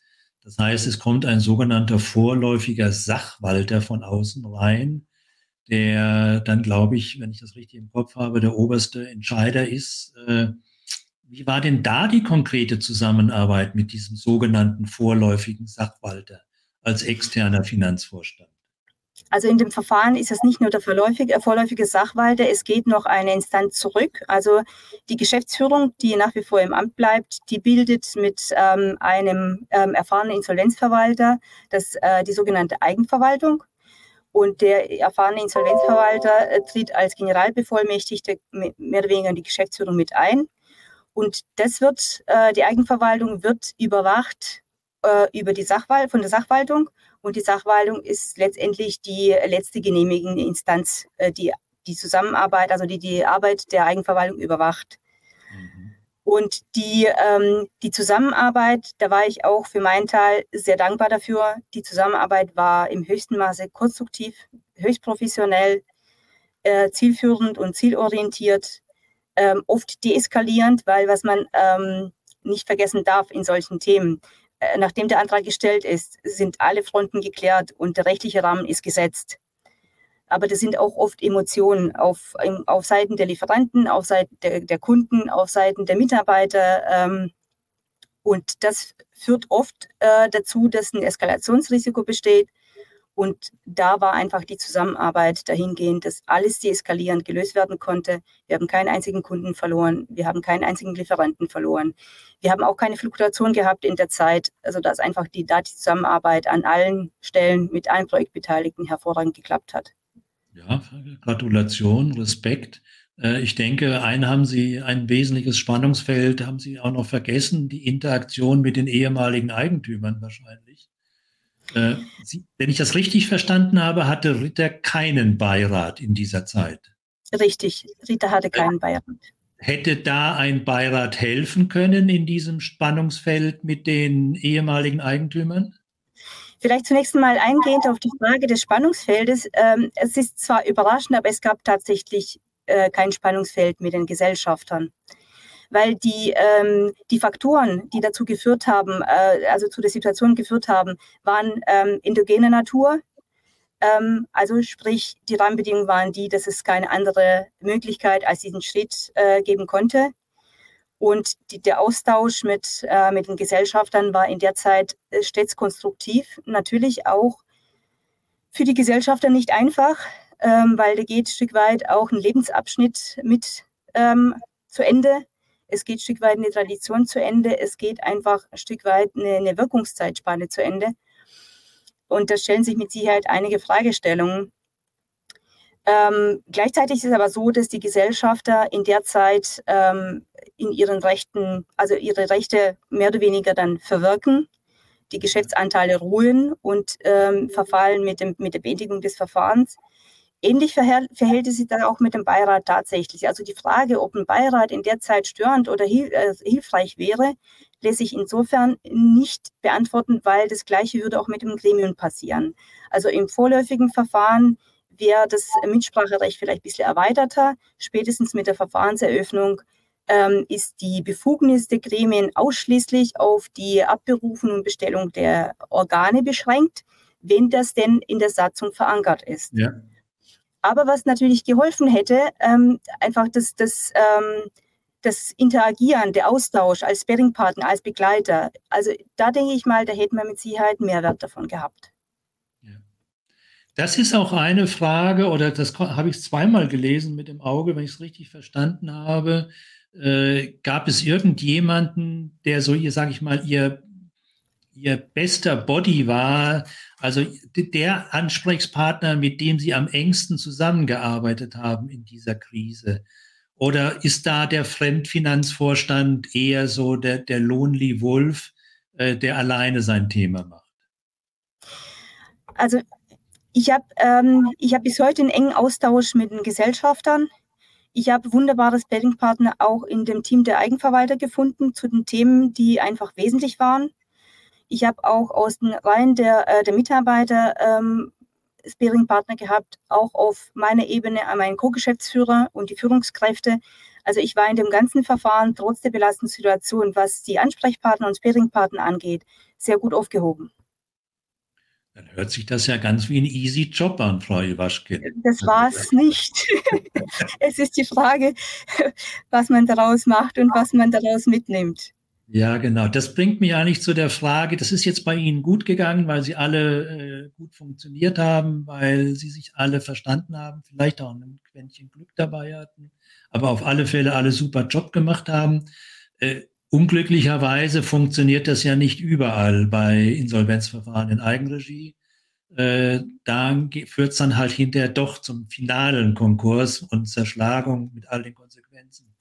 Speaker 1: Das heißt, es kommt ein sogenannter vorläufiger Sachwalter von außen rein, der dann, glaube ich, wenn ich das richtig im Kopf habe, der oberste Entscheider ist. Äh, wie war denn da die konkrete Zusammenarbeit mit diesem sogenannten vorläufigen Sachwalter als externer Finanzvorstand?
Speaker 2: Also in dem Verfahren ist es nicht nur der vorläufige, äh, vorläufige Sachwalter, es geht noch eine Instanz zurück. Also die Geschäftsführung, die nach wie vor im Amt bleibt, die bildet mit ähm, einem ähm, erfahrenen Insolvenzverwalter das, äh, die sogenannte Eigenverwaltung. Und der erfahrene Insolvenzverwalter äh, tritt als Generalbevollmächtigter mehr oder weniger in die Geschäftsführung mit ein. Und das wird, äh, die Eigenverwaltung wird überwacht äh, über die Sachwal von der Sachwaltung und die Sachwaltung ist letztendlich die letzte genehmigende Instanz, äh, die die Zusammenarbeit, also die die Arbeit der Eigenverwaltung überwacht. Mhm. Und die, ähm, die Zusammenarbeit, da war ich auch für meinen Teil sehr dankbar dafür. Die Zusammenarbeit war im höchsten Maße konstruktiv, höchst professionell, äh, zielführend und zielorientiert, ähm, oft deeskalierend, weil was man ähm, nicht vergessen darf in solchen Themen, nachdem der Antrag gestellt ist, sind alle Fronten geklärt und der rechtliche Rahmen ist gesetzt. Aber das sind auch oft Emotionen auf, auf Seiten der Lieferanten, auf Seiten der, der Kunden, auf Seiten der Mitarbeiter. Ähm, und das führt oft äh, dazu, dass ein Eskalationsrisiko besteht und da war einfach die Zusammenarbeit dahingehend, dass alles deeskalierend gelöst werden konnte. Wir haben keinen einzigen Kunden verloren. Wir haben keinen einzigen Lieferanten verloren. Wir haben auch keine Fluktuation gehabt in der Zeit, also dass einfach die, da die Zusammenarbeit an allen Stellen mit allen Projektbeteiligten hervorragend geklappt hat.
Speaker 1: Ja, Gratulation, Respekt. Äh, ich denke, ein haben Sie ein wesentliches Spannungsfeld, haben Sie auch noch vergessen, die Interaktion mit den ehemaligen Eigentümern wahrscheinlich. Äh, Sie, wenn ich das richtig verstanden habe, hatte Ritter keinen Beirat in dieser Zeit.
Speaker 2: Richtig, Ritter hatte keinen Beirat.
Speaker 1: hätte da ein Beirat helfen können in diesem Spannungsfeld mit den ehemaligen Eigentümern?
Speaker 2: Vielleicht zunächst mal eingehend auf die Frage des Spannungsfeldes. Ähm, es ist zwar überraschend, aber es gab tatsächlich äh, kein Spannungsfeld mit den Gesellschaftern. Weil die, ähm, die Faktoren, die dazu geführt haben, äh, also zu der Situation geführt haben, waren ähm, endogene Natur. Ähm, also sprich, die Rahmenbedingungen waren die, dass es keine andere Möglichkeit als diesen Schritt äh, geben konnte. Und die, der Austausch mit, äh, mit den Gesellschaftern war in der Zeit äh, stets konstruktiv. Natürlich auch für die Gesellschafter nicht einfach, ähm, weil da geht ein Stück weit auch ein Lebensabschnitt mit ähm, zu Ende. Es geht ein Stück weit eine Tradition zu Ende. Es geht einfach ein Stück weit eine, eine Wirkungszeitspanne zu Ende. Und da stellen sich mit Sicherheit einige Fragestellungen. Ähm, gleichzeitig ist es aber so, dass die Gesellschafter in der Zeit ähm, in ihren Rechten, also ihre Rechte mehr oder weniger dann verwirken, die Geschäftsanteile ruhen und ähm, verfallen mit, dem, mit der Beendigung des Verfahrens. Ähnlich verhält es sich dann auch mit dem Beirat tatsächlich. Also die Frage, ob ein Beirat in der Zeit störend oder äh, hilfreich wäre, lässt sich insofern nicht beantworten, weil das Gleiche würde auch mit dem Gremium passieren. Also im vorläufigen Verfahren wäre das Mitspracherecht vielleicht ein bisschen erweiterter. Spätestens mit der Verfahrenseröffnung ähm, ist die Befugnis der Gremien ausschließlich auf die Abberufung und Bestellung der Organe beschränkt, wenn das denn in der Satzung verankert ist. Ja. Aber was natürlich geholfen hätte, ähm, einfach das, das, ähm, das Interagieren, der Austausch als Sparringpartner, als Begleiter. Also da denke ich mal, da hätten wir mit Sicherheit Mehrwert davon gehabt.
Speaker 1: Das ist auch eine Frage, oder das habe ich zweimal gelesen mit dem Auge, wenn ich es richtig verstanden habe. Äh, gab es irgendjemanden, der so, ihr sage ich mal, ihr, ihr bester Body war, also der Ansprechpartner, mit dem Sie am engsten zusammengearbeitet haben in dieser Krise? Oder ist da der Fremdfinanzvorstand eher so der, der Lonely Wolf, äh, der alleine sein Thema macht?
Speaker 2: Also ich habe ähm, hab bis heute einen engen Austausch mit den Gesellschaftern. Ich habe wunderbare Sparringpartner auch in dem Team der Eigenverwalter gefunden zu den Themen, die einfach wesentlich waren. Ich habe auch aus den Reihen der, äh, der Mitarbeiter ähm, Sparingpartner gehabt, auch auf meiner Ebene an meinen Co-Geschäftsführer und die Führungskräfte. Also ich war in dem ganzen Verfahren trotz der belastenden Situation, was die Ansprechpartner und Sparingpartner angeht, sehr gut aufgehoben.
Speaker 1: Dann hört sich das ja ganz wie ein easy Job an, Frau Iwaschkin.
Speaker 2: Das war es nicht. es ist die Frage, was man daraus macht und was man daraus mitnimmt.
Speaker 1: Ja, genau. Das bringt mich eigentlich zu der Frage, das ist jetzt bei Ihnen gut gegangen, weil Sie alle äh, gut funktioniert haben, weil Sie sich alle verstanden haben, vielleicht auch ein Quäntchen Glück dabei hatten, aber auf alle Fälle alle super Job gemacht haben. Äh, unglücklicherweise funktioniert das ja nicht überall bei Insolvenzverfahren in Eigenregie. Äh, da führt es dann halt hinterher doch zum finalen Konkurs und Zerschlagung mit all den Konsequenzen.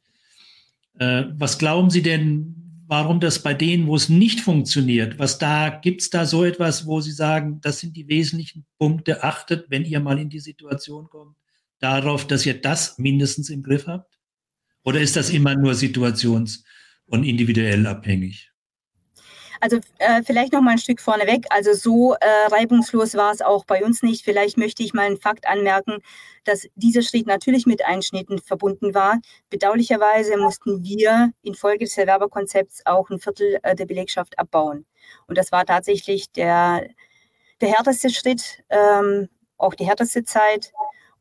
Speaker 1: Äh, was glauben Sie denn, warum das bei denen, wo es nicht funktioniert, was da, gibt es da so etwas, wo Sie sagen, das sind die wesentlichen Punkte, achtet, wenn ihr mal in die Situation kommt, darauf, dass ihr das mindestens im Griff habt? Oder ist das immer nur situations- und individuell abhängig?
Speaker 2: Also äh, vielleicht noch mal ein Stück vorneweg. Also so äh, reibungslos war es auch bei uns nicht. Vielleicht möchte ich mal einen Fakt anmerken, dass dieser Schritt natürlich mit Einschnitten verbunden war. Bedauerlicherweise mussten wir infolge des Erwerberkonzepts auch ein Viertel äh, der Belegschaft abbauen. Und das war tatsächlich der, der härteste Schritt, ähm, auch die härteste Zeit.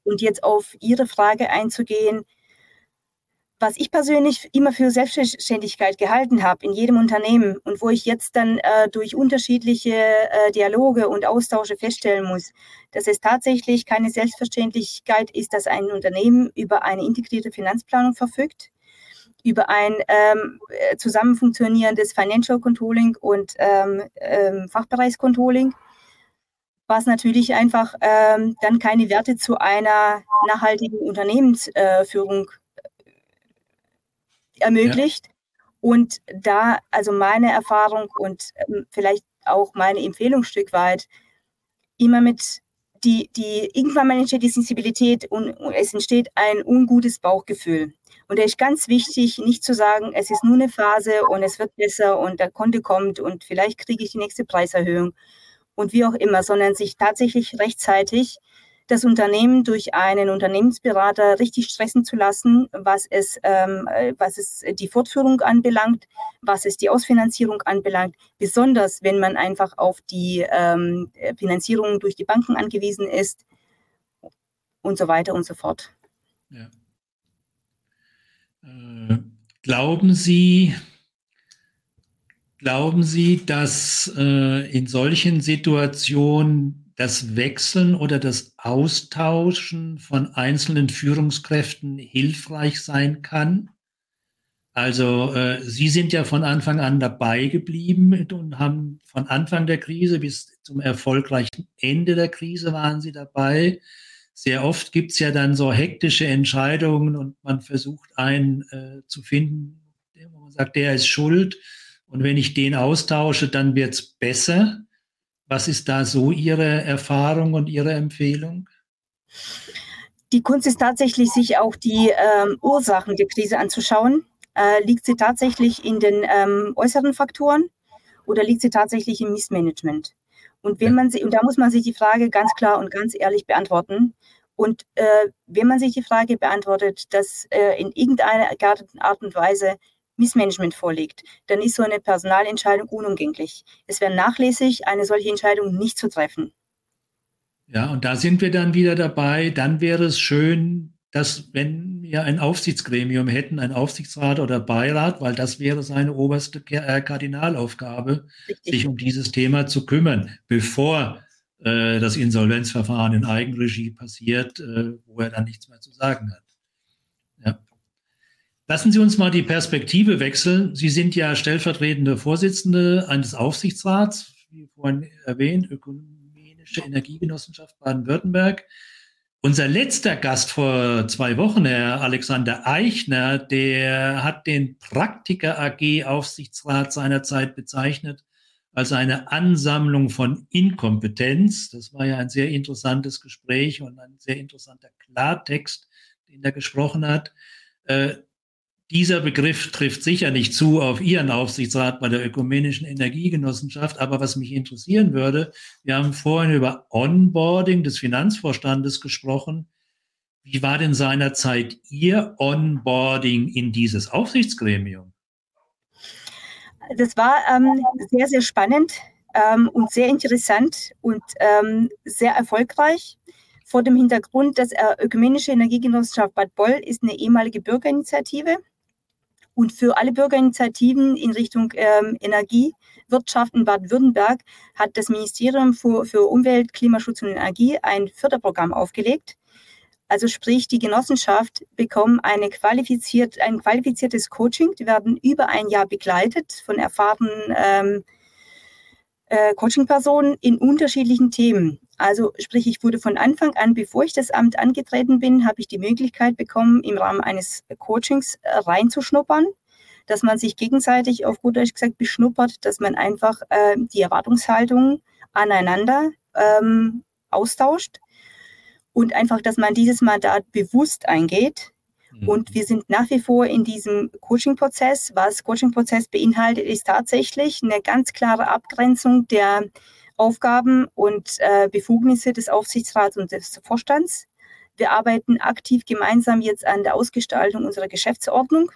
Speaker 2: Und jetzt auf Ihre Frage einzugehen, was ich persönlich immer für Selbstständigkeit gehalten habe in jedem Unternehmen und wo ich jetzt dann äh, durch unterschiedliche äh, Dialoge und Austausche feststellen muss, dass es tatsächlich keine Selbstverständlichkeit ist, dass ein Unternehmen über eine integrierte Finanzplanung verfügt, über ein ähm, zusammen funktionierendes Financial Controlling und ähm, ähm, Fachbereichscontrolling, was natürlich einfach ähm, dann keine Werte zu einer nachhaltigen Unternehmensführung ermöglicht. Ja. Und da, also meine Erfahrung und ähm, vielleicht auch meine Empfehlung Stück weit, immer mit die, die, irgendwann entsteht die Sensibilität und, und es entsteht ein ungutes Bauchgefühl. Und da ist ganz wichtig, nicht zu sagen, es ist nur eine Phase und es wird besser und der Kunde kommt und vielleicht kriege ich die nächste Preiserhöhung und wie auch immer, sondern sich tatsächlich rechtzeitig das Unternehmen durch einen Unternehmensberater richtig stressen zu lassen, was es, ähm, was es die Fortführung anbelangt, was es die Ausfinanzierung anbelangt, besonders wenn man einfach auf die ähm, Finanzierung durch die Banken angewiesen ist und so weiter und so fort. Ja.
Speaker 1: Äh, glauben Sie, glauben Sie, dass äh, in solchen Situationen das Wechseln oder das Austauschen von einzelnen Führungskräften hilfreich sein kann. Also äh, Sie sind ja von Anfang an dabei geblieben und haben von Anfang der Krise bis zum erfolgreichen Ende der Krise waren Sie dabei. Sehr oft gibt es ja dann so hektische Entscheidungen und man versucht einen äh, zu finden, wo man sagt, der ist schuld. Und wenn ich den austausche, dann wird es besser. Was ist da so Ihre Erfahrung und Ihre Empfehlung?
Speaker 2: Die Kunst ist tatsächlich, sich auch die ähm, Ursachen der Krise anzuschauen. Äh, liegt sie tatsächlich in den ähm, äußeren Faktoren oder liegt sie tatsächlich im Missmanagement? Und wenn man sie, und da muss man sich die Frage ganz klar und ganz ehrlich beantworten. Und äh, wenn man sich die Frage beantwortet, dass äh, in irgendeiner Art und Weise Missmanagement vorliegt, dann ist so eine Personalentscheidung unumgänglich. Es wäre nachlässig, eine solche Entscheidung nicht zu treffen.
Speaker 1: Ja, und da sind wir dann wieder dabei. Dann wäre es schön, dass wenn wir ein Aufsichtsgremium hätten, ein Aufsichtsrat oder Beirat, weil das wäre seine oberste äh, Kardinalaufgabe, Richtig. sich um dieses Thema zu kümmern, bevor äh, das Insolvenzverfahren in Eigenregie passiert, äh, wo er dann nichts mehr zu sagen hat. Lassen Sie uns mal die Perspektive wechseln. Sie sind ja stellvertretende Vorsitzende eines Aufsichtsrats, wie vorhin erwähnt, Ökumenische Energiegenossenschaft Baden-Württemberg. Unser letzter Gast vor zwei Wochen, Herr Alexander Eichner, der hat den Praktiker AG Aufsichtsrat seinerzeit bezeichnet als eine Ansammlung von Inkompetenz. Das war ja ein sehr interessantes Gespräch und ein sehr interessanter Klartext, den er gesprochen hat. Dieser Begriff trifft sicher nicht zu auf Ihren Aufsichtsrat bei der Ökumenischen Energiegenossenschaft. Aber was mich interessieren würde, wir haben vorhin über Onboarding des Finanzvorstandes gesprochen. Wie war denn seinerzeit Ihr Onboarding in dieses Aufsichtsgremium?
Speaker 2: Das war ähm, sehr, sehr spannend ähm, und sehr interessant und ähm, sehr erfolgreich. Vor dem Hintergrund, dass äh, Ökumenische Energiegenossenschaft Bad Boll ist eine ehemalige Bürgerinitiative und für alle Bürgerinitiativen in Richtung ähm, Energiewirtschaft in Baden-Württemberg hat das Ministerium für, für Umwelt, Klimaschutz und Energie ein Förderprogramm aufgelegt. Also sprich, die Genossenschaft bekommt eine qualifiziert, ein qualifiziertes Coaching. Die werden über ein Jahr begleitet von erfahrenen ähm, äh, Coaching-Personen in unterschiedlichen Themen. Also sprich, ich wurde von Anfang an, bevor ich das Amt angetreten bin, habe ich die Möglichkeit bekommen, im Rahmen eines Coachings äh, reinzuschnuppern, dass man sich gegenseitig auf gut Deutsch gesagt beschnuppert, dass man einfach äh, die Erwartungshaltung aneinander ähm, austauscht und einfach, dass man dieses Mandat bewusst eingeht. Mhm. Und wir sind nach wie vor in diesem Coaching-Prozess. Was Coaching-Prozess beinhaltet, ist tatsächlich eine ganz klare Abgrenzung der Aufgaben und äh, Befugnisse des Aufsichtsrats und des Vorstands. Wir arbeiten aktiv gemeinsam jetzt an der Ausgestaltung unserer Geschäftsordnung.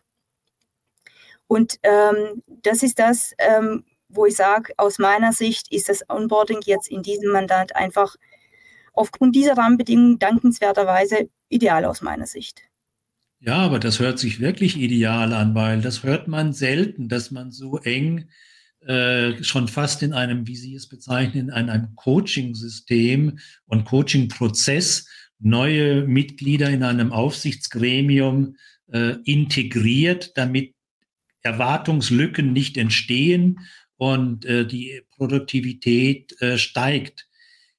Speaker 2: Und ähm, das ist das, ähm, wo ich sage, aus meiner Sicht ist das Onboarding jetzt in diesem Mandat einfach aufgrund dieser Rahmenbedingungen dankenswerterweise ideal aus meiner Sicht.
Speaker 1: Ja, aber das hört sich wirklich ideal an, weil das hört man selten, dass man so eng äh, schon fast in einem, wie Sie es bezeichnen, in einem Coaching-System und Coaching-Prozess neue Mitglieder in einem Aufsichtsgremium äh, integriert, damit Erwartungslücken nicht entstehen und äh, die Produktivität äh, steigt.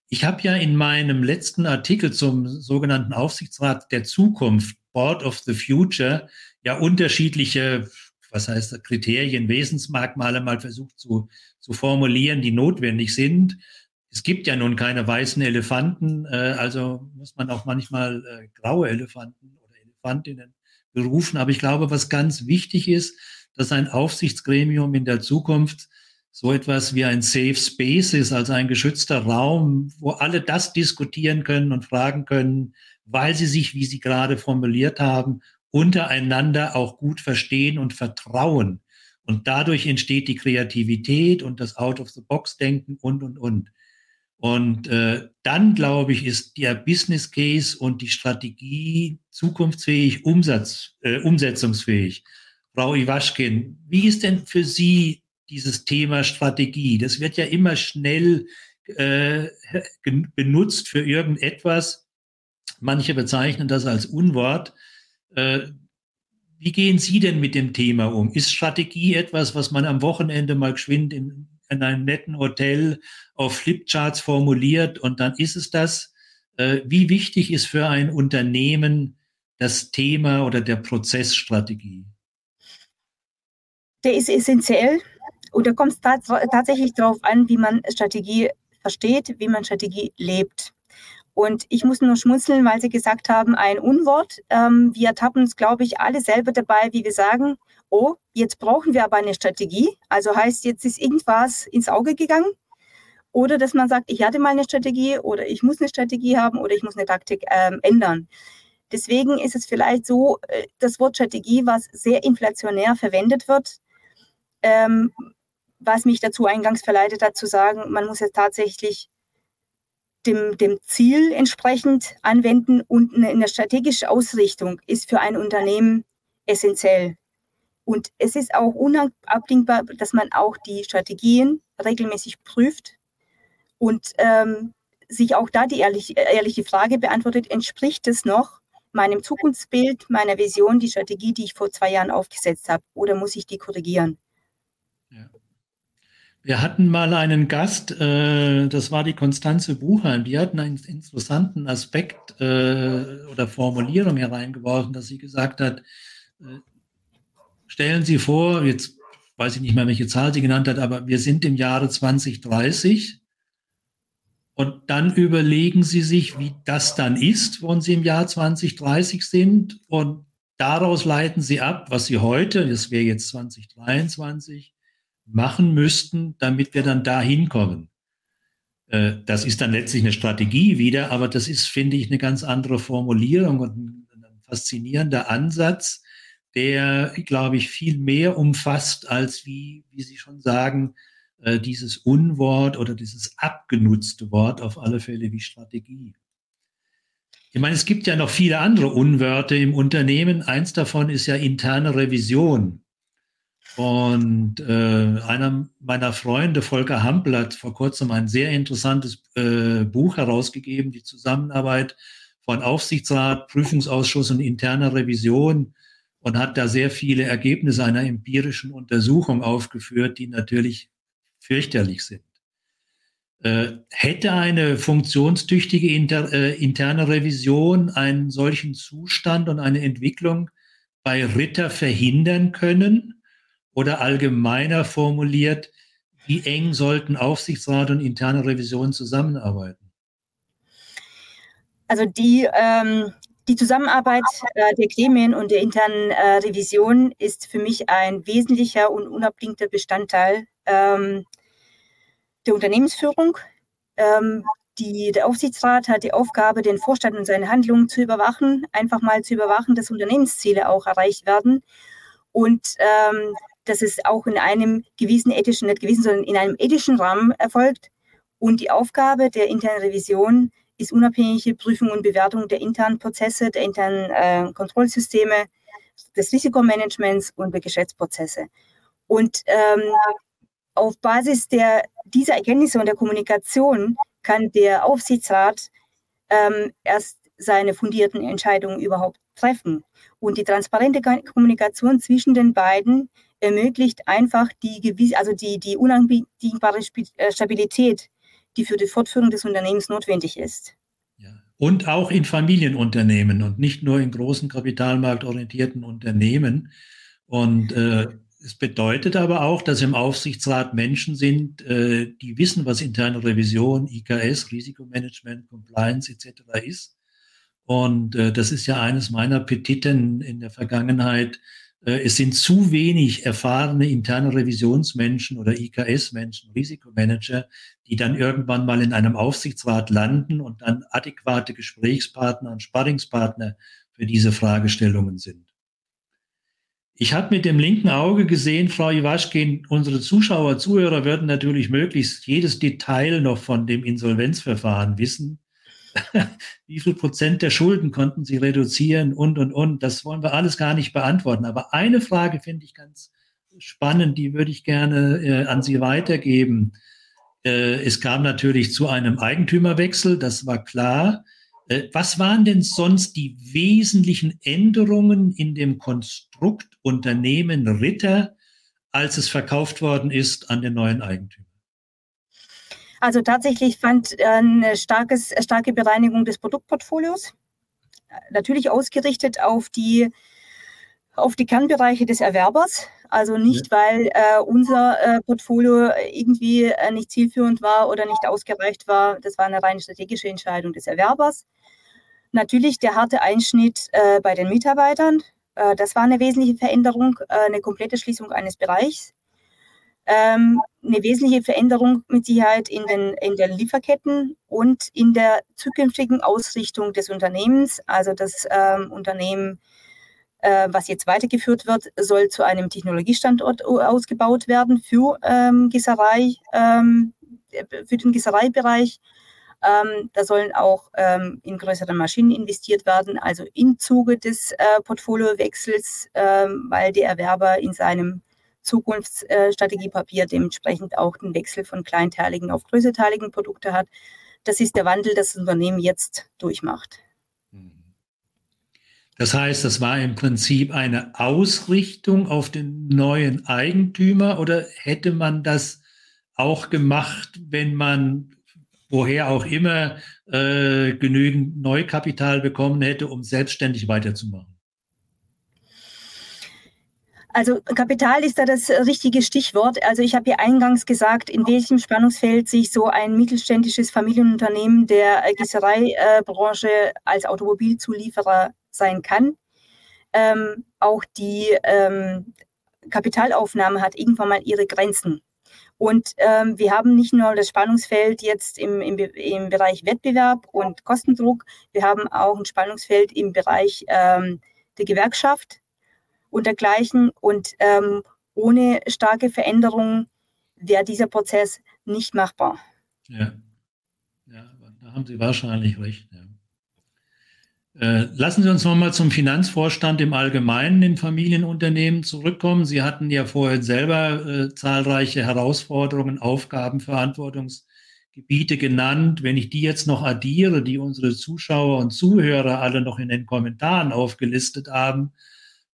Speaker 1: Ich habe ja in meinem letzten Artikel zum sogenannten Aufsichtsrat der Zukunft, Board of the Future, ja unterschiedliche was heißt Kriterien, Wesensmerkmale mal versucht zu, zu formulieren, die notwendig sind. es gibt ja nun keine weißen Elefanten, äh, also muss man auch manchmal äh, graue Elefanten oder Elefantinnen berufen. Aber ich glaube, was ganz wichtig ist, dass ein Aufsichtsgremium in der Zukunft so etwas wie ein Safe Space ist, also ein geschützter Raum, wo alle das diskutieren können und fragen können, weil sie sich, wie Sie gerade formuliert haben, untereinander auch gut verstehen und vertrauen. Und dadurch entsteht die Kreativität und das Out-of-the-Box-Denken und, und, und. Und äh, dann, glaube ich, ist der Business Case und die Strategie zukunftsfähig, Umsatz, äh, umsetzungsfähig. Frau Iwaschkin, wie ist denn für Sie dieses Thema Strategie. Das wird ja immer schnell äh, benutzt für irgendetwas. Manche bezeichnen das als Unwort. Äh, wie gehen Sie denn mit dem Thema um? Ist Strategie etwas, was man am Wochenende mal geschwind in, in einem netten Hotel auf Flipcharts formuliert und dann ist es das? Äh, wie wichtig ist für ein Unternehmen das Thema oder der Prozessstrategie?
Speaker 2: Der ist essentiell und da kommt es tats tatsächlich darauf an, wie man Strategie versteht, wie man Strategie lebt. Und ich muss nur schmunzeln, weil Sie gesagt haben, ein Unwort. Ähm, wir ertappen uns, glaube ich, alle selber dabei, wie wir sagen, oh, jetzt brauchen wir aber eine Strategie. Also heißt, jetzt ist irgendwas ins Auge gegangen. Oder dass man sagt, ich hatte mal eine Strategie oder ich muss eine Strategie haben oder ich muss eine Taktik ähm, ändern. Deswegen ist es vielleicht so, äh, das Wort Strategie, was sehr inflationär verwendet wird, ähm, was mich dazu eingangs verleitet hat zu sagen, man muss es tatsächlich dem, dem Ziel entsprechend anwenden und eine, eine strategische Ausrichtung ist für ein Unternehmen essentiell. Und es ist auch unabdingbar, dass man auch die Strategien regelmäßig prüft und ähm, sich auch da die ehrlich, ehrliche Frage beantwortet, entspricht es noch meinem Zukunftsbild, meiner Vision, die Strategie, die ich vor zwei Jahren aufgesetzt habe, oder muss ich die korrigieren?
Speaker 1: Ja. Wir hatten mal einen Gast, äh, das war die Konstanze Buchheim, die hat einen interessanten Aspekt äh, oder Formulierung hereingeworfen, dass sie gesagt hat, äh, stellen Sie vor, jetzt weiß ich nicht mehr, welche Zahl sie genannt hat, aber wir sind im Jahre 2030 und dann überlegen Sie sich, wie das dann ist, wenn Sie im Jahr 2030 sind. Und daraus leiten Sie ab, was Sie heute, das wäre jetzt 2023, machen müssten, damit wir dann da hinkommen. Äh, das ist dann letztlich eine Strategie wieder, aber das ist, finde ich, eine ganz andere Formulierung und ein, faszinierender Ansatz, der, glaube ich, viel mehr umfasst als wie, wie Sie schon sagen, äh, dieses Unwort oder dieses abgenutzte Wort auf alle Fälle wie Strategie. Ich meine, es gibt ja noch viele andere Unwörter im Unternehmen. Eins davon ist ja interne Revision. Und äh, einer meiner Freunde, Volker Hampel, hat vor kurzem ein sehr interessantes äh, Buch herausgegeben, die Zusammenarbeit von Aufsichtsrat, Prüfungsausschuss und interner Revision und hat da sehr viele Ergebnisse einer empirischen Untersuchung aufgeführt, die natürlich fürchterlich sind. Äh, hätte eine funktionstüchtige inter, äh, interne Revision einen solchen Zustand und eine Entwicklung bei Ritter verhindern können? Oder allgemeiner formuliert, wie eng sollten Aufsichtsrat und interne Revision zusammenarbeiten?
Speaker 2: Also die, ähm, die Zusammenarbeit äh, der Gremien und der internen äh, Revision ist für mich ein wesentlicher und unabdingter Bestandteil ähm, der Unternehmensführung. Ähm, die, der Aufsichtsrat hat die Aufgabe, den Vorstand und seine Handlungen zu überwachen, einfach mal zu überwachen, dass Unternehmensziele auch erreicht werden. Und ähm, dass es auch in einem gewissen ethischen, nicht gewissen, sondern in einem ethischen Rahmen erfolgt. Und die Aufgabe der internen Revision ist unabhängige Prüfung und Bewertung der internen Prozesse, der internen äh, Kontrollsysteme, des Risikomanagements und der Geschäftsprozesse. Und ähm, auf Basis der, dieser Erkenntnisse und der Kommunikation kann der Aufsichtsrat ähm, erst seine fundierten Entscheidungen überhaupt treffen. Und die transparente Kommunikation zwischen den beiden ermöglicht einfach die, also die, die unabdingbare äh, Stabilität, die für die Fortführung des Unternehmens notwendig ist.
Speaker 1: Ja. Und auch in Familienunternehmen und nicht nur in großen kapitalmarktorientierten Unternehmen. Und äh, Es bedeutet aber auch, dass im Aufsichtsrat Menschen sind, äh, die wissen, was interne Revision, IKS, Risikomanagement, Compliance etc. ist. Und äh, das ist ja eines meiner Petiten in der Vergangenheit. Äh, es sind zu wenig erfahrene interne Revisionsmenschen oder IKS-Menschen, Risikomanager, die dann irgendwann mal in einem Aufsichtsrat landen und dann adäquate Gesprächspartner und Sparringspartner für diese Fragestellungen sind. Ich habe mit dem linken Auge gesehen, Frau Iwaschkin, unsere Zuschauer, Zuhörer würden natürlich möglichst jedes Detail noch von dem Insolvenzverfahren wissen. Wie viel Prozent der Schulden konnten Sie reduzieren und, und, und. Das wollen wir alles gar nicht beantworten. Aber eine Frage finde ich ganz spannend, die würde ich gerne äh, an Sie weitergeben. Äh, es kam natürlich zu einem Eigentümerwechsel, das war klar. Äh, was waren denn sonst die wesentlichen Änderungen in dem Konstrukt Unternehmen Ritter, als es verkauft worden ist an den neuen Eigentümer?
Speaker 2: Also tatsächlich fand eine starkes, starke Bereinigung des Produktportfolios, natürlich ausgerichtet auf die, auf die Kernbereiche des Erwerbers. Also nicht, weil äh, unser äh, Portfolio irgendwie äh, nicht zielführend war oder nicht ausgereicht war. Das war eine rein strategische Entscheidung des Erwerbers. Natürlich der harte Einschnitt äh, bei den Mitarbeitern. Äh, das war eine wesentliche Veränderung, äh, eine komplette Schließung eines Bereichs. Ähm, eine wesentliche Veränderung mit Sicherheit in den, in den Lieferketten und in der zukünftigen Ausrichtung des Unternehmens. Also das ähm, Unternehmen, äh, was jetzt weitergeführt wird, soll zu einem Technologiestandort ausgebaut werden für ähm, Gießerei, ähm, für den Gießereibereich ähm, da sollen auch ähm, in größere Maschinen investiert werden, also im Zuge des äh, Portfoliowechsels, ähm, weil der Erwerber in seinem Zukunftsstrategiepapier dementsprechend auch den Wechsel von kleinteiligen auf größerteiligen Produkte hat. Das ist der Wandel, das, das Unternehmen jetzt durchmacht.
Speaker 1: Das heißt, das war im Prinzip eine Ausrichtung auf den neuen Eigentümer oder hätte man das auch gemacht, wenn man woher auch immer äh, genügend Neukapital bekommen hätte, um selbstständig weiterzumachen?
Speaker 2: Also Kapital ist da das richtige Stichwort. Also ich habe hier eingangs gesagt, in welchem Spannungsfeld sich so ein mittelständisches Familienunternehmen der Gießereibranche als Automobilzulieferer sein kann. Ähm, auch die ähm, Kapitalaufnahme hat irgendwann mal ihre Grenzen. Und ähm, wir haben nicht nur das Spannungsfeld jetzt im, im, im Bereich Wettbewerb und Kostendruck, wir haben auch ein Spannungsfeld im Bereich ähm, der Gewerkschaft und dergleichen. Und ähm, ohne starke Veränderungen wäre dieser Prozess nicht machbar.
Speaker 1: Ja, ja da haben Sie wahrscheinlich recht. Ja. Äh, lassen Sie uns nochmal zum Finanzvorstand im Allgemeinen in Familienunternehmen zurückkommen. Sie hatten ja vorher selber äh, zahlreiche Herausforderungen, Aufgaben, Verantwortungsgebiete genannt. Wenn ich die jetzt noch addiere, die unsere Zuschauer und Zuhörer alle noch in den Kommentaren aufgelistet haben,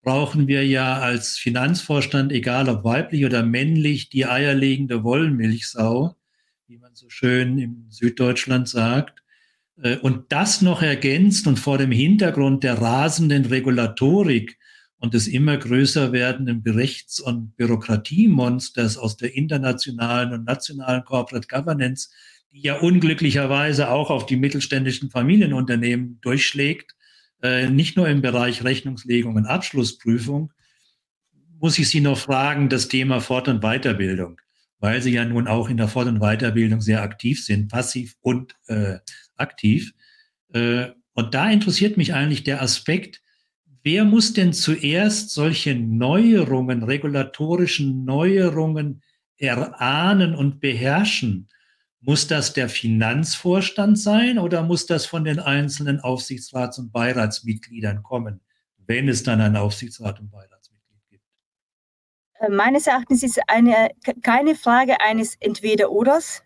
Speaker 1: brauchen wir ja als Finanzvorstand, egal ob weiblich oder männlich, die eierlegende Wollmilchsau, wie man so schön im Süddeutschland sagt. Äh, und das noch ergänzt und vor dem Hintergrund der rasenden Regulatorik und des immer größer werdenden Rechts- und Bürokratiemonsters aus der internationalen und nationalen Corporate Governance, die ja unglücklicherweise auch auf die mittelständischen Familienunternehmen durchschlägt, nicht nur im Bereich Rechnungslegung und Abschlussprüfung, muss ich Sie noch fragen, das Thema Fort- und Weiterbildung, weil Sie ja nun auch in der Fort- und Weiterbildung sehr aktiv sind, passiv und äh, aktiv. Äh, und da interessiert mich eigentlich der Aspekt, wer muss denn zuerst solche Neuerungen, regulatorischen Neuerungen erahnen und beherrschen? Muss das der Finanzvorstand sein oder muss das von den einzelnen Aufsichtsrats- und Beiratsmitgliedern kommen, wenn es dann einen Aufsichtsrat und Beiratsmitglied gibt?
Speaker 2: Äh, meines Erachtens ist eine, keine Frage eines Entweder-Oders,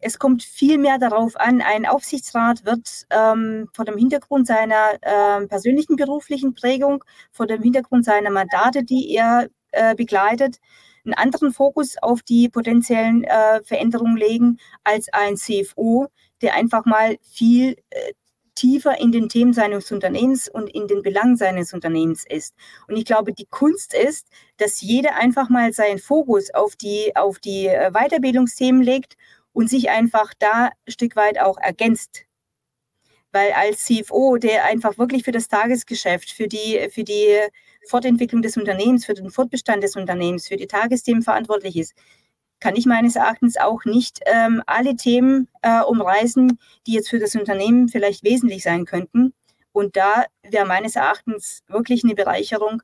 Speaker 2: es kommt viel mehr darauf an, ein Aufsichtsrat wird ähm, vor dem Hintergrund seiner äh, persönlichen beruflichen Prägung, vor dem Hintergrund seiner Mandate, die er äh, begleitet, einen anderen Fokus auf die potenziellen äh, Veränderungen legen als ein CFO, der einfach mal viel äh, tiefer in den Themen seines Unternehmens und in den Belangen seines Unternehmens ist. Und ich glaube, die Kunst ist, dass jeder einfach mal seinen Fokus auf die, auf die äh, Weiterbildungsthemen legt und sich einfach da ein Stück weit auch ergänzt. Weil als CFO, der einfach wirklich für das Tagesgeschäft, für die, für die Fortentwicklung des Unternehmens, für den Fortbestand des Unternehmens, für die Tagesthemen verantwortlich ist, kann ich meines Erachtens auch nicht ähm, alle Themen äh, umreißen, die jetzt für das Unternehmen vielleicht wesentlich sein könnten. Und da wäre meines Erachtens wirklich eine Bereicherung,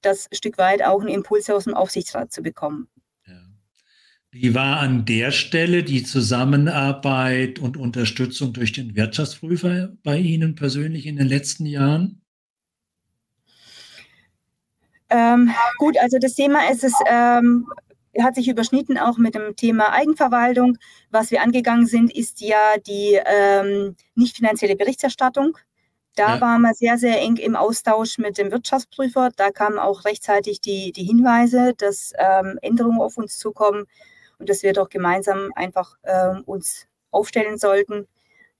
Speaker 2: das Stück weit auch einen Impuls aus dem Aufsichtsrat zu bekommen.
Speaker 1: Wie war an der Stelle die Zusammenarbeit und Unterstützung durch den Wirtschaftsprüfer bei Ihnen persönlich in den letzten Jahren?
Speaker 2: Ähm, gut, also das Thema ist es, ähm, hat sich überschnitten auch mit dem Thema Eigenverwaltung. Was wir angegangen sind, ist ja die ähm, nicht finanzielle Berichterstattung. Da ja. waren wir sehr, sehr eng im Austausch mit dem Wirtschaftsprüfer. Da kamen auch rechtzeitig die, die Hinweise, dass ähm, Änderungen auf uns zukommen und dass wir doch gemeinsam einfach ähm, uns aufstellen sollten,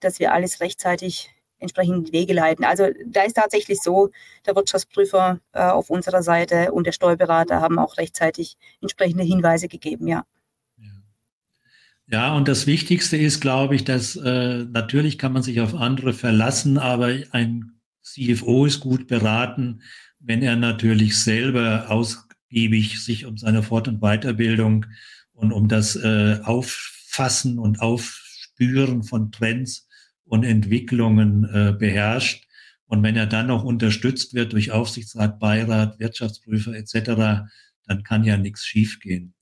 Speaker 2: dass wir alles rechtzeitig entsprechend Wege leiten. Also da ist tatsächlich so, der Wirtschaftsprüfer äh, auf unserer Seite und der Steuerberater haben auch rechtzeitig entsprechende Hinweise gegeben, ja.
Speaker 1: Ja, und das Wichtigste ist, glaube ich, dass äh, natürlich kann man sich auf andere verlassen, aber ein CFO ist gut beraten, wenn er natürlich selber ausgiebig sich um seine Fort- und Weiterbildung und um das äh, Auffassen und Aufspüren von Trends und Entwicklungen äh, beherrscht. Und wenn er dann noch unterstützt wird durch Aufsichtsrat, Beirat, Wirtschaftsprüfer etc., dann kann ja nichts schiefgehen.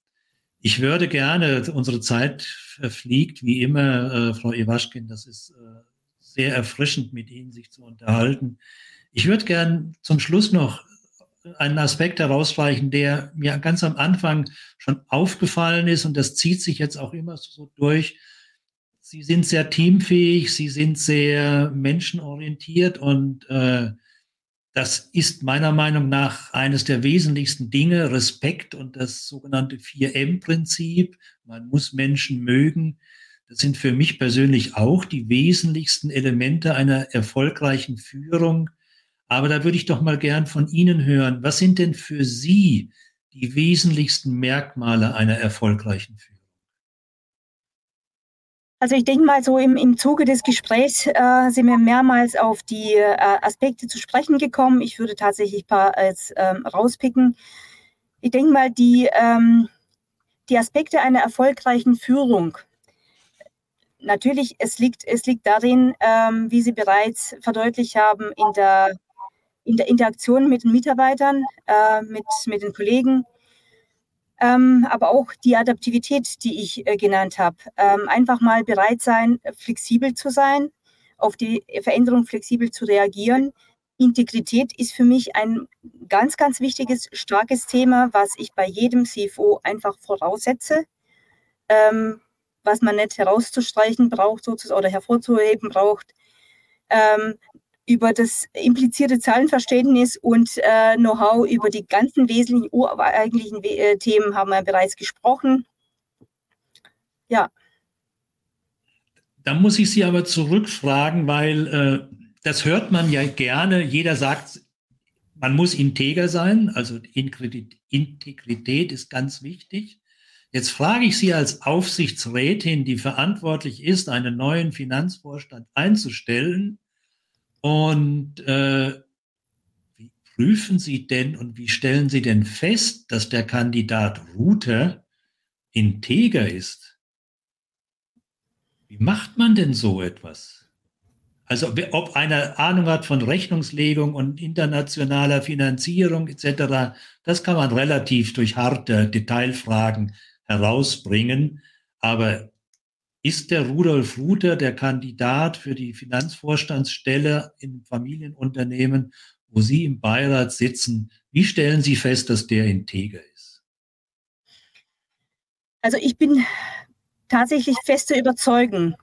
Speaker 1: Ich würde gerne, unsere Zeit verfliegt wie immer, äh, Frau Iwaschkin, das ist äh, sehr erfrischend, mit Ihnen sich zu unterhalten. Ich würde gern zum Schluss noch einen Aspekt herausstreichen, der mir ganz am Anfang schon aufgefallen ist und das zieht sich jetzt auch immer so durch. Sie sind sehr teamfähig, Sie sind sehr menschenorientiert und äh, das ist meiner Meinung nach eines der wesentlichsten Dinge, Respekt und das sogenannte 4M-Prinzip. Man muss Menschen mögen. Das sind für mich persönlich auch die wesentlichsten Elemente einer erfolgreichen Führung. Aber da würde ich doch mal gern von Ihnen hören. Was sind denn für Sie die wesentlichsten Merkmale einer erfolgreichen Führung?
Speaker 2: Also ich denke mal, so im, im Zuge des Gesprächs äh, sind wir mehrmals auf die äh, Aspekte zu sprechen gekommen. Ich würde tatsächlich ein paar als ähm, rauspicken. Ich denke mal, die, ähm, die Aspekte einer erfolgreichen Führung. Natürlich, es liegt, es liegt darin, ähm, wie Sie bereits verdeutlicht haben, in der, in der Interaktion mit den Mitarbeitern, äh, mit, mit den Kollegen, ähm, aber auch die Adaptivität, die ich äh, genannt habe. Ähm, einfach mal bereit sein, flexibel zu sein, auf die Veränderung flexibel zu reagieren. Integrität ist für mich ein ganz, ganz wichtiges, starkes Thema, was ich bei jedem CFO einfach voraussetze, ähm, was man nicht herauszustreichen braucht sozusagen, oder hervorzuheben braucht. Über das implizierte Zahlenverständnis und äh, Know-how über die ganzen wesentlichen ureigentlichen äh, Themen haben wir bereits gesprochen. Ja.
Speaker 1: Da muss ich Sie aber zurückfragen, weil äh, das hört man ja gerne. Jeder sagt, man muss integer sein, also Integrität ist ganz wichtig. Jetzt frage ich Sie als Aufsichtsrätin, die verantwortlich ist, einen neuen Finanzvorstand einzustellen, und äh, wie prüfen Sie denn und wie stellen Sie denn fest, dass der Kandidat Ruther integer ist? Wie macht man denn so etwas? Also ob einer Ahnung hat von Rechnungslegung und internationaler Finanzierung etc., das kann man relativ durch harte Detailfragen herausbringen. Aber ist der Rudolf Ruther der Kandidat für die Finanzvorstandsstelle im Familienunternehmen, wo Sie im Beirat sitzen? Wie stellen Sie fest, dass der integer ist?
Speaker 2: Also ich bin tatsächlich fest zu überzeugen,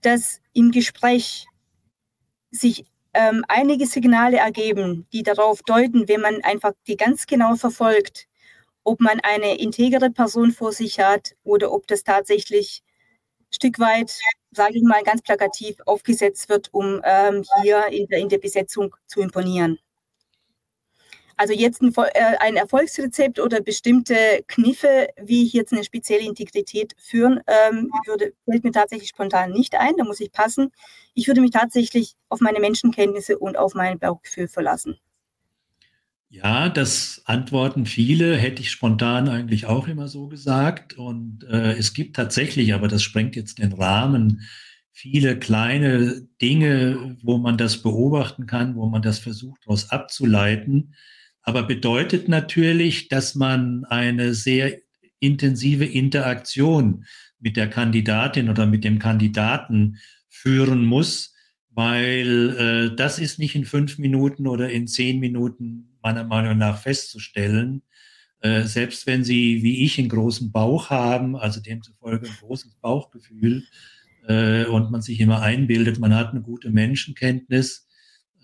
Speaker 2: dass im Gespräch sich ähm, einige Signale ergeben, die darauf deuten, wenn man einfach die ganz genau verfolgt, ob man eine integere Person vor sich hat oder ob das tatsächlich Stück weit, sage ich mal ganz plakativ, aufgesetzt wird, um ähm, hier in der, in der Besetzung zu imponieren. Also jetzt ein, äh, ein, Erfolgsrezept oder bestimmte Kniffe, wie ich jetzt eine spezielle Integrität führen, ähm, würde, fällt mir tatsächlich spontan nicht ein. Da muss ich passen. Ich würde mich tatsächlich auf meine Menschenkenntnisse und auf mein Bauchgefühl verlassen.
Speaker 1: Ja, das antworten viele, hätte ich spontan eigentlich auch immer so gesagt. Und äh, es gibt tatsächlich, aber das sprengt jetzt den Rahmen, viele kleine Dinge, wo man das beobachten kann, wo man das versucht, daraus abzuleiten aber bedeutet natürlich, dass man eine sehr intensive Interaktion mit der Kandidatin oder mit dem Kandidaten führen muss, weil äh, das ist nicht in fünf Minuten oder in zehn Minuten meiner Meinung nach festzustellen. Äh, selbst wenn Sie, wie ich, einen großen Bauch haben, also demzufolge ein großes Bauchgefühl äh, und man sich immer einbildet, man hat eine gute Menschenkenntnis,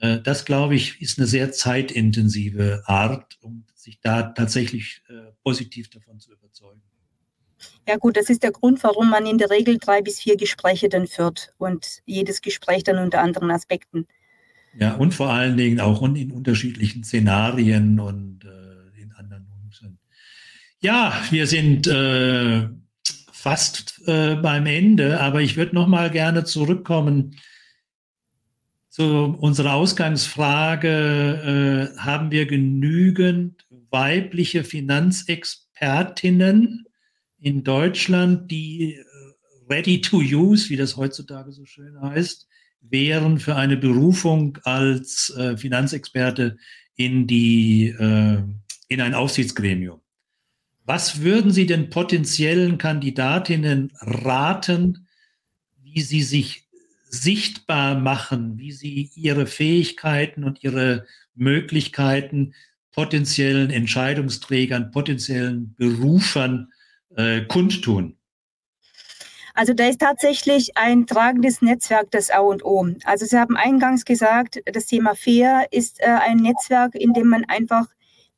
Speaker 1: äh, das, glaube ich, ist eine sehr zeitintensive Art, um sich da tatsächlich äh, positiv davon zu überzeugen.
Speaker 2: Ja gut, das ist der Grund, warum man in der Regel drei bis vier Gespräche dann führt und jedes Gespräch dann unter anderen Aspekten.
Speaker 1: Ja, und vor allen Dingen auch in unterschiedlichen Szenarien und äh, in anderen Nuancen. Ja, wir sind äh, fast äh, beim Ende, aber ich würde noch mal gerne zurückkommen zu unserer Ausgangsfrage, äh, haben wir genügend weibliche Finanzexpertinnen in Deutschland, die äh, ready to use, wie das heutzutage so schön heißt, wären für eine Berufung als äh, Finanzexperte in die, äh, in ein Aufsichtsgremium. Was würden Sie den potenziellen Kandidatinnen raten, wie sie sich sichtbar machen, wie sie ihre Fähigkeiten und ihre Möglichkeiten potenziellen Entscheidungsträgern, potenziellen Berufern äh, kundtun?
Speaker 2: Also da ist tatsächlich ein tragendes Netzwerk das A und O. Also Sie haben eingangs gesagt, das Thema Fair ist äh, ein Netzwerk, in dem man einfach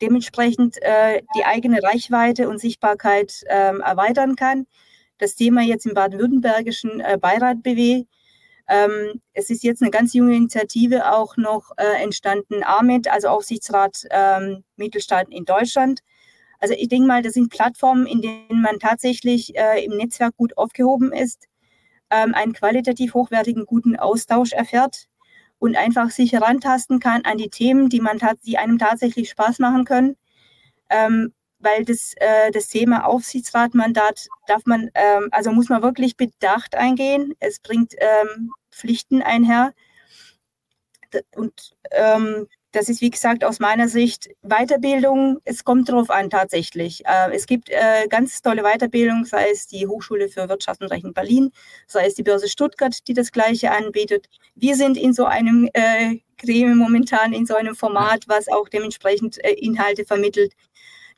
Speaker 2: dementsprechend äh, die eigene Reichweite und Sichtbarkeit ähm, erweitern kann. Das Thema jetzt im baden-württembergischen äh, Beirat BW ähm, es ist jetzt eine ganz junge Initiative auch noch äh, entstanden, AMIT, also Aufsichtsrat ähm, Mittelstand in Deutschland. Also ich denke mal, das sind Plattformen, in denen man tatsächlich äh, im Netzwerk gut aufgehoben ist, ähm, einen qualitativ hochwertigen, guten Austausch erfährt und einfach sich herantasten kann an die Themen, die, man die einem tatsächlich Spaß machen können. Ähm, weil das, äh, das Thema Aufsichtsratmandat darf man, ähm, also muss man wirklich bedacht eingehen. Es bringt ähm, Pflichten einher. Und ähm, das ist, wie gesagt, aus meiner Sicht Weiterbildung. Es kommt darauf an, tatsächlich. Äh, es gibt äh, ganz tolle Weiterbildung, sei es die Hochschule für Wirtschaft und Recht in Berlin, sei es die Börse Stuttgart, die das Gleiche anbietet. Wir sind in so einem äh, Gremium momentan, in so einem Format, was auch dementsprechend Inhalte vermittelt,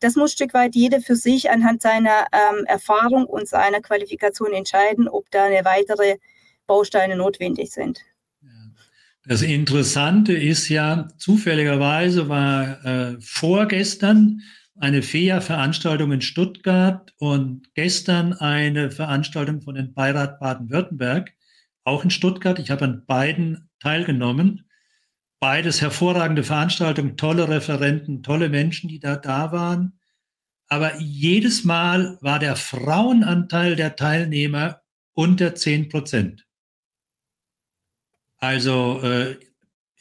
Speaker 2: das muss ein Stück weit jeder für sich anhand seiner ähm, Erfahrung und seiner Qualifikation entscheiden, ob da eine weitere Bausteine notwendig sind.
Speaker 1: Das Interessante ist ja, zufälligerweise war äh, vorgestern eine FEA-Veranstaltung in Stuttgart und gestern eine Veranstaltung von den Beirat Baden-Württemberg, auch in Stuttgart. Ich habe an beiden teilgenommen. Beides hervorragende Veranstaltungen, tolle Referenten, tolle Menschen, die da da waren. Aber jedes Mal war der Frauenanteil der Teilnehmer unter 10 Prozent. Also äh,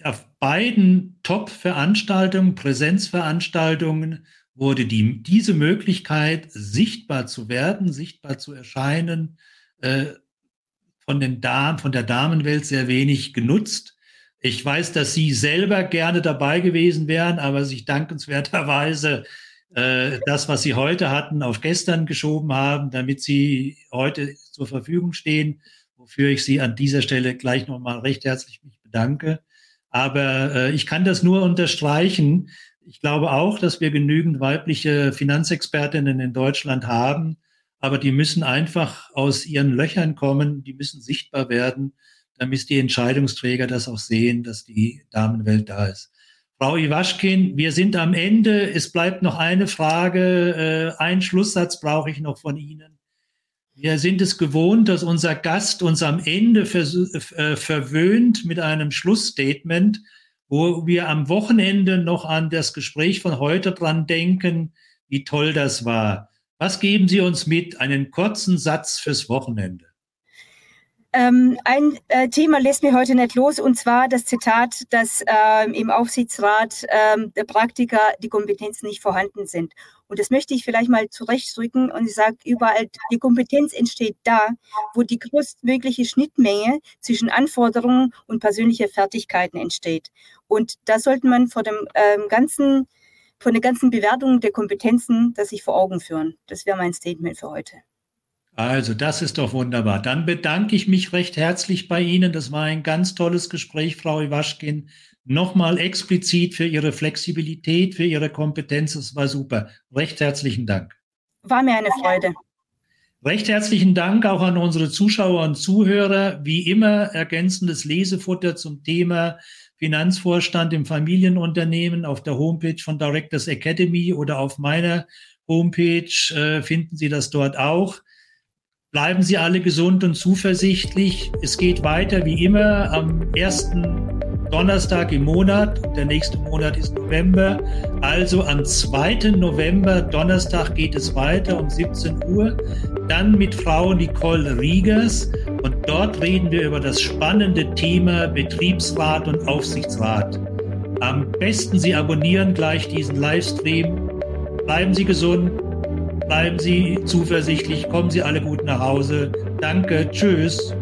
Speaker 1: auf beiden Top-Veranstaltungen, Präsenzveranstaltungen, wurde die, diese Möglichkeit, sichtbar zu werden, sichtbar zu erscheinen, äh, von, den Damen, von der Damenwelt sehr wenig genutzt. Ich weiß, dass Sie selber gerne dabei gewesen wären, aber sich dankenswerterweise äh, das, was Sie heute hatten, auf gestern geschoben haben, damit Sie heute zur Verfügung stehen, wofür ich Sie an dieser Stelle gleich nochmal recht herzlich bedanke. Aber äh, ich kann das nur unterstreichen. Ich glaube auch, dass wir genügend weibliche Finanzexpertinnen in Deutschland haben, aber die müssen einfach aus ihren Löchern kommen, die müssen sichtbar werden damit die Entscheidungsträger das auch sehen, dass die Damenwelt da ist. Frau Iwaschkin, wir sind am Ende. Es bleibt noch eine Frage. Äh, ein Schlusssatz brauche ich noch von Ihnen. Wir sind es gewohnt, dass unser Gast uns am Ende äh, verwöhnt mit einem Schlussstatement, wo wir am Wochenende noch an das Gespräch von heute dran denken, wie toll das war. Was geben Sie uns mit? Einen kurzen Satz fürs Wochenende.
Speaker 2: Ähm, ein äh, Thema lässt mir heute nicht los, und zwar das Zitat, dass ähm, im Aufsichtsrat ähm, der Praktiker die Kompetenzen nicht vorhanden sind. Und das möchte ich vielleicht mal zurechtdrücken und ich sage überall, die Kompetenz entsteht da, wo die größtmögliche Schnittmenge zwischen Anforderungen und persönlicher Fertigkeiten entsteht. Und da sollte man vor dem ähm, ganzen, von der ganzen Bewertung der Kompetenzen das sich vor Augen führen. Das wäre mein Statement für heute.
Speaker 1: Also, das ist doch wunderbar. Dann bedanke ich mich recht herzlich bei Ihnen. Das war ein ganz tolles Gespräch, Frau Iwaschkin. Nochmal explizit für Ihre Flexibilität, für Ihre Kompetenz. Das war super. Recht herzlichen Dank.
Speaker 2: War mir eine Freude.
Speaker 1: Recht herzlichen Dank auch an unsere Zuschauer und Zuhörer. Wie immer ergänzendes Lesefutter zum Thema Finanzvorstand im Familienunternehmen auf der Homepage von Directors Academy oder auf meiner Homepage äh, finden Sie das dort auch. Bleiben Sie alle gesund und zuversichtlich. Es geht weiter wie immer am ersten Donnerstag im Monat. Der nächste Monat ist November. Also am 2. November, Donnerstag, geht es weiter um 17 Uhr. Dann mit Frau Nicole Riegers. Und dort reden wir über das spannende Thema Betriebsrat und Aufsichtsrat. Am besten Sie abonnieren gleich diesen Livestream. Bleiben Sie gesund. Bleiben Sie zuversichtlich, kommen Sie alle gut nach Hause. Danke, tschüss.